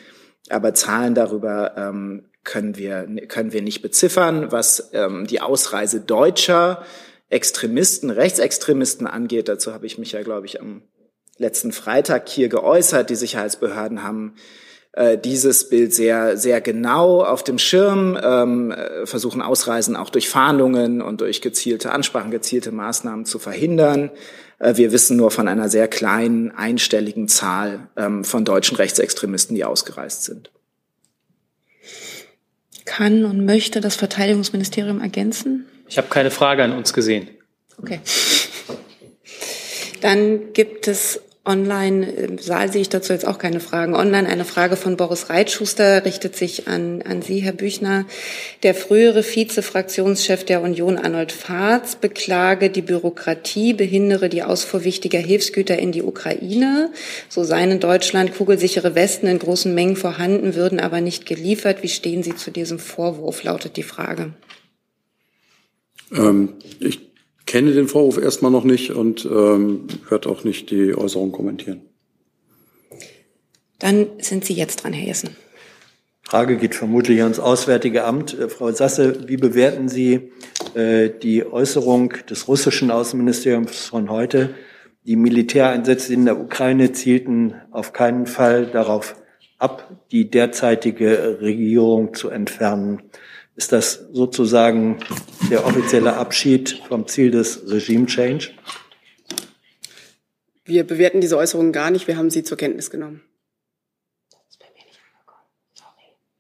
aber Zahlen darüber ähm, können wir, können wir nicht beziffern. Was ähm, die Ausreise deutscher Extremisten, Rechtsextremisten angeht, dazu habe ich mich ja, glaube ich, am letzten Freitag hier geäußert. Die Sicherheitsbehörden haben äh, dieses Bild sehr, sehr genau auf dem Schirm, ähm, äh, versuchen Ausreisen auch durch Fahndungen und durch gezielte Ansprachen, gezielte Maßnahmen zu verhindern. Äh, wir wissen nur von einer sehr kleinen, einstelligen Zahl ähm, von deutschen Rechtsextremisten, die ausgereist sind. Kann und möchte das Verteidigungsministerium ergänzen? Ich habe keine Frage an uns gesehen. Okay. Dann gibt es online, im Saal sehe ich dazu jetzt auch keine Fragen. Online eine Frage von Boris Reitschuster richtet sich an, an Sie, Herr Büchner. Der frühere Vize-Fraktionschef der Union, Arnold Fahrz, beklage, die Bürokratie behindere die Ausfuhr wichtiger Hilfsgüter in die Ukraine. So seien in Deutschland kugelsichere Westen in großen Mengen vorhanden, würden aber nicht geliefert. Wie stehen Sie zu diesem Vorwurf, lautet die Frage. Ähm, ich kenne den Vorwurf erstmal noch nicht und ähm, werde auch nicht die Äußerung kommentieren. Dann sind Sie jetzt dran, Herr Jessen. Frage geht vermutlich ans Auswärtige Amt. Äh, Frau Sasse, wie bewerten Sie äh, die Äußerung des russischen Außenministeriums von heute? Die Militäreinsätze in der Ukraine zielten auf keinen Fall darauf ab, die derzeitige Regierung zu entfernen. Ist das sozusagen der offizielle Abschied vom Ziel des Regime Change? Wir bewerten diese Äußerungen gar nicht. Wir haben sie zur Kenntnis genommen.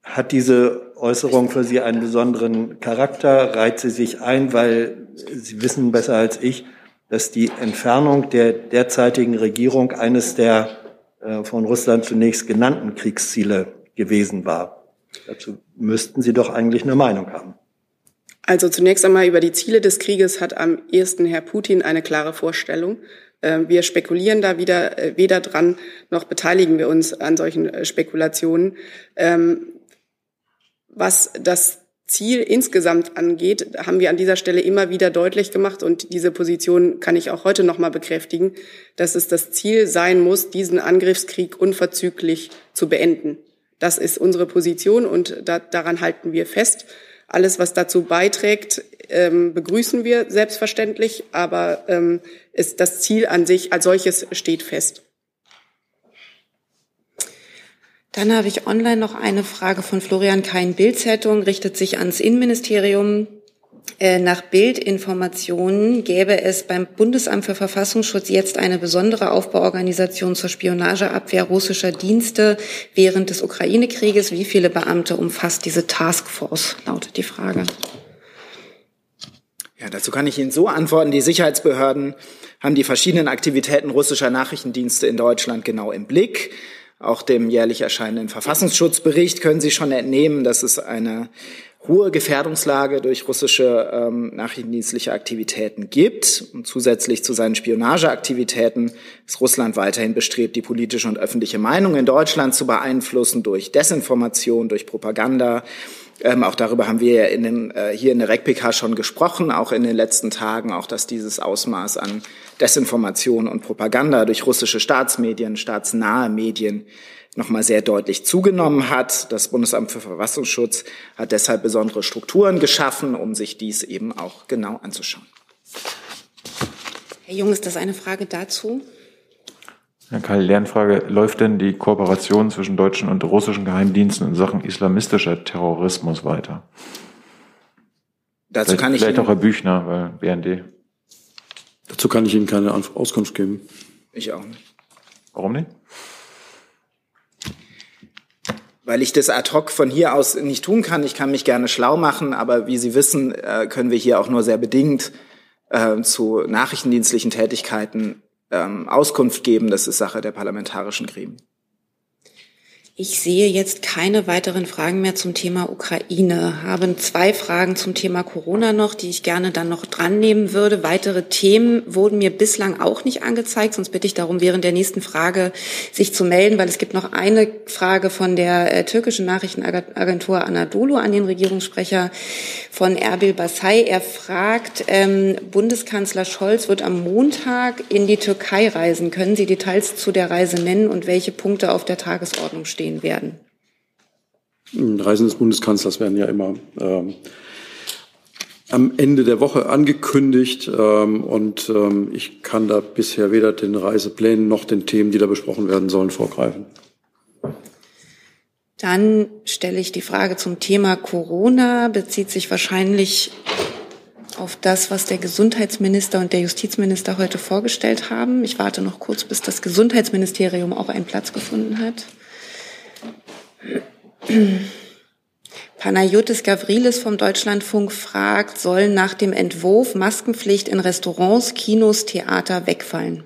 Hat diese Äußerung für Sie einen besonderen Charakter? Reiht sie sich ein, weil Sie wissen besser als ich, dass die Entfernung der derzeitigen Regierung eines der äh, von Russland zunächst genannten Kriegsziele gewesen war? Dazu müssten Sie doch eigentlich eine Meinung haben. Also zunächst einmal über die Ziele des Krieges hat am ehesten Herr Putin eine klare Vorstellung. Ähm, wir spekulieren da wieder äh, weder dran, noch beteiligen wir uns an solchen äh, Spekulationen. Ähm, was das Ziel insgesamt angeht, haben wir an dieser Stelle immer wieder deutlich gemacht und diese Position kann ich auch heute noch mal bekräftigen, dass es das Ziel sein muss, diesen Angriffskrieg unverzüglich zu beenden. Das ist unsere Position und da, daran halten wir fest. Alles, was dazu beiträgt, ähm, begrüßen wir selbstverständlich, aber ähm, ist das Ziel an sich als solches steht fest. Dann habe ich online noch eine Frage von Florian Kein Bildzeitung, richtet sich ans Innenministerium. Äh, nach Bildinformationen gäbe es beim Bundesamt für Verfassungsschutz jetzt eine besondere Aufbauorganisation zur Spionageabwehr russischer Dienste während des Ukraine-Krieges. Wie viele Beamte umfasst diese Taskforce, lautet die Frage. Ja, dazu kann ich Ihnen so antworten. Die Sicherheitsbehörden haben die verschiedenen Aktivitäten russischer Nachrichtendienste in Deutschland genau im Blick. Auch dem jährlich erscheinenden Verfassungsschutzbericht können Sie schon entnehmen, dass es eine hohe Gefährdungslage durch russische ähm, nachrichtendienstliche Aktivitäten gibt. Und zusätzlich zu seinen Spionageaktivitäten ist Russland weiterhin bestrebt, die politische und öffentliche Meinung in Deutschland zu beeinflussen durch Desinformation, durch Propaganda. Ähm, auch darüber haben wir in den, äh, hier in der RECPK schon gesprochen, auch in den letzten Tagen, auch dass dieses Ausmaß an Desinformation und Propaganda durch russische Staatsmedien, staatsnahe Medien nochmal sehr deutlich zugenommen hat. Das Bundesamt für Verfassungsschutz hat deshalb besondere Strukturen geschaffen, um sich dies eben auch genau anzuschauen. Herr Jung, ist das eine Frage dazu? Herr Karl, Lernfrage. Läuft denn die Kooperation zwischen deutschen und russischen Geheimdiensten in Sachen islamistischer Terrorismus weiter? Dazu vielleicht, kann ich vielleicht Ihnen, auch Herr Büchner, weil BND. Dazu kann ich Ihnen keine Auskunft geben. Ich auch nicht. Warum nicht? weil ich das ad hoc von hier aus nicht tun kann. Ich kann mich gerne schlau machen, aber wie Sie wissen, äh, können wir hier auch nur sehr bedingt äh, zu nachrichtendienstlichen Tätigkeiten ähm, Auskunft geben. Das ist Sache der parlamentarischen Gremien. Ich sehe jetzt keine weiteren Fragen mehr zum Thema Ukraine. Haben zwei Fragen zum Thema Corona noch, die ich gerne dann noch dran nehmen würde. Weitere Themen wurden mir bislang auch nicht angezeigt, sonst bitte ich darum, während der nächsten Frage sich zu melden, weil es gibt noch eine Frage von der äh, türkischen Nachrichtenagentur Anadolu an den Regierungssprecher von Erbil Basay. Er fragt, ähm, Bundeskanzler Scholz wird am Montag in die Türkei reisen. Können Sie Details zu der Reise nennen und welche Punkte auf der Tagesordnung stehen? Stehen werden. Reisen des Bundeskanzlers werden ja immer ähm, am Ende der Woche angekündigt ähm, und ähm, ich kann da bisher weder den Reiseplänen noch den Themen, die da besprochen werden sollen, vorgreifen. Dann stelle ich die Frage zum Thema Corona, bezieht sich wahrscheinlich auf das, was der Gesundheitsminister und der Justizminister heute vorgestellt haben. Ich warte noch kurz, bis das Gesundheitsministerium auch einen Platz gefunden hat. Panayotis Gavrilis vom Deutschlandfunk fragt, sollen nach dem Entwurf Maskenpflicht in Restaurants, Kinos, Theater wegfallen?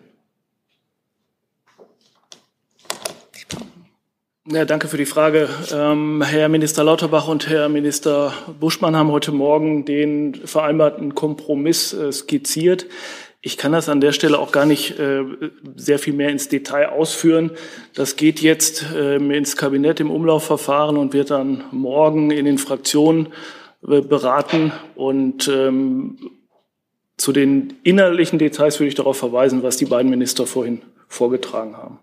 Ja, danke für die Frage. Ähm, Herr Minister Lauterbach und Herr Minister Buschmann haben heute Morgen den vereinbarten Kompromiss äh, skizziert. Ich kann das an der Stelle auch gar nicht äh, sehr viel mehr ins Detail ausführen. Das geht jetzt äh, ins Kabinett im Umlaufverfahren und wird dann morgen in den Fraktionen äh, beraten. Und ähm, zu den innerlichen Details würde ich darauf verweisen, was die beiden Minister vorhin vorgetragen haben.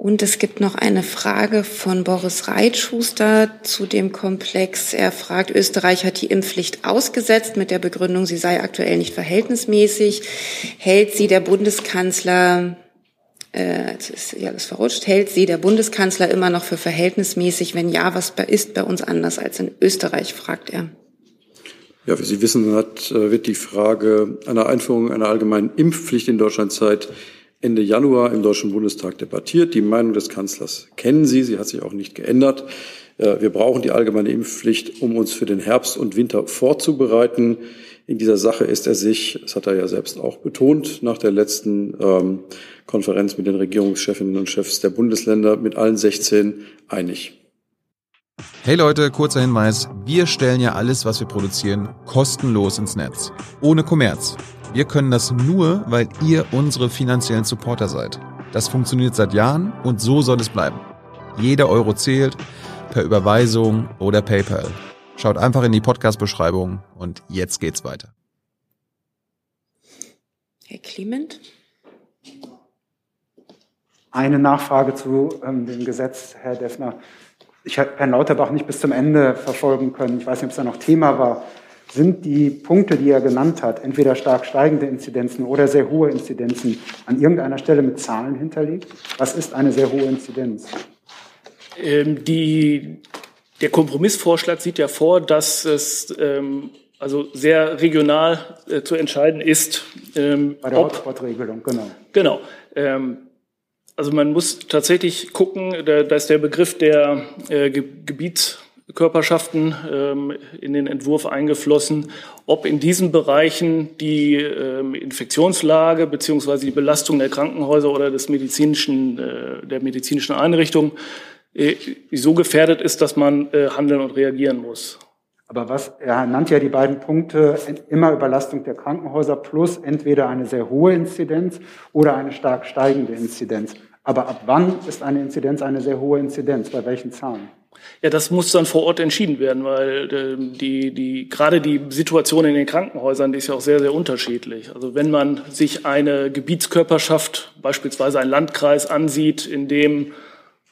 Und es gibt noch eine Frage von Boris Reitschuster zu dem Komplex. Er fragt, Österreich hat die Impfpflicht ausgesetzt mit der Begründung, sie sei aktuell nicht verhältnismäßig. Hält sie der Bundeskanzler, äh, ist ja alles verrutscht, hält sie der Bundeskanzler immer noch für verhältnismäßig? Wenn ja, was ist bei uns anders als in Österreich, fragt er. Ja, wie Sie wissen, hat, äh, wird die Frage einer Einführung einer allgemeinen Impfpflicht in Deutschland seit Ende Januar im Deutschen Bundestag debattiert. Die Meinung des Kanzlers kennen Sie, sie hat sich auch nicht geändert. Äh, wir brauchen die allgemeine Impfpflicht, um uns für den Herbst und Winter vorzubereiten. In dieser Sache ist er sich, das hat er ja selbst auch betont, nach der letzten ähm, Konferenz mit den Regierungschefinnen und Chefs der Bundesländer mit allen 16 einig. Hey Leute, kurzer Hinweis. Wir stellen ja alles, was wir produzieren, kostenlos ins Netz. Ohne Kommerz. Wir können das nur, weil ihr unsere finanziellen Supporter seid. Das funktioniert seit Jahren und so soll es bleiben. Jeder Euro zählt, per Überweisung oder PayPal. Schaut einfach in die Podcast-Beschreibung und jetzt geht's weiter. Herr Clement? Eine Nachfrage zu ähm, dem Gesetz, Herr Deffner. Ich habe Herrn Lauterbach nicht bis zum Ende verfolgen können. Ich weiß nicht, ob es da noch Thema war sind die Punkte, die er genannt hat, entweder stark steigende Inzidenzen oder sehr hohe Inzidenzen, an irgendeiner Stelle mit Zahlen hinterlegt? Was ist eine sehr hohe Inzidenz? Ähm, die, der Kompromissvorschlag sieht ja vor, dass es ähm, also sehr regional äh, zu entscheiden ist. Ähm, Bei der Hotspot-Regelung, genau. Genau. Ähm, also man muss tatsächlich gucken, da, da ist der Begriff der äh, Gebiets Körperschaften ähm, in den Entwurf eingeflossen, ob in diesen Bereichen die ähm, Infektionslage beziehungsweise die Belastung der Krankenhäuser oder des medizinischen, äh, der medizinischen Einrichtung äh, so gefährdet ist, dass man äh, handeln und reagieren muss. Aber was, er nannte ja die beiden Punkte, immer Überlastung der Krankenhäuser plus entweder eine sehr hohe Inzidenz oder eine stark steigende Inzidenz. Aber ab wann ist eine Inzidenz eine sehr hohe Inzidenz? Bei welchen Zahlen? Ja, das muss dann vor Ort entschieden werden, weil äh, die, die, gerade die Situation in den Krankenhäusern die ist ja auch sehr, sehr unterschiedlich. Also wenn man sich eine Gebietskörperschaft, beispielsweise ein Landkreis ansieht, in dem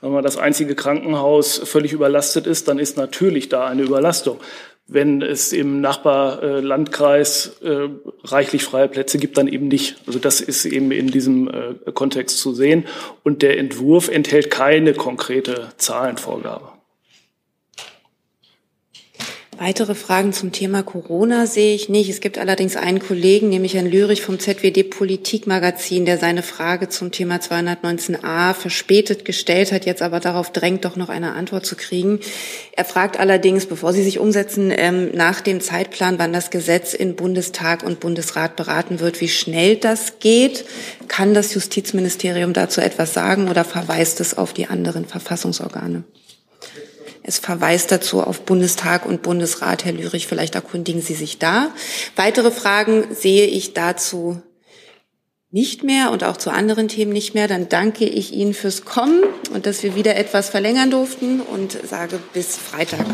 sagen wir, das einzige Krankenhaus völlig überlastet ist, dann ist natürlich da eine Überlastung. Wenn es im Nachbarlandkreis äh, reichlich freie Plätze gibt, dann eben nicht. Also das ist eben in diesem äh, Kontext zu sehen. Und der Entwurf enthält keine konkrete Zahlenvorgabe. Weitere Fragen zum Thema Corona sehe ich nicht. Es gibt allerdings einen Kollegen, nämlich Herrn Lürich vom ZWD Politikmagazin, der seine Frage zum Thema 219a verspätet gestellt hat, jetzt aber darauf drängt, doch noch eine Antwort zu kriegen. Er fragt allerdings, bevor Sie sich umsetzen, ähm, nach dem Zeitplan, wann das Gesetz in Bundestag und Bundesrat beraten wird, wie schnell das geht. Kann das Justizministerium dazu etwas sagen oder verweist es auf die anderen Verfassungsorgane? Es verweist dazu auf Bundestag und Bundesrat. Herr Lürich, vielleicht erkundigen Sie sich da. Weitere Fragen sehe ich dazu nicht mehr und auch zu anderen Themen nicht mehr. Dann danke ich Ihnen fürs Kommen und dass wir wieder etwas verlängern durften und sage bis Freitag.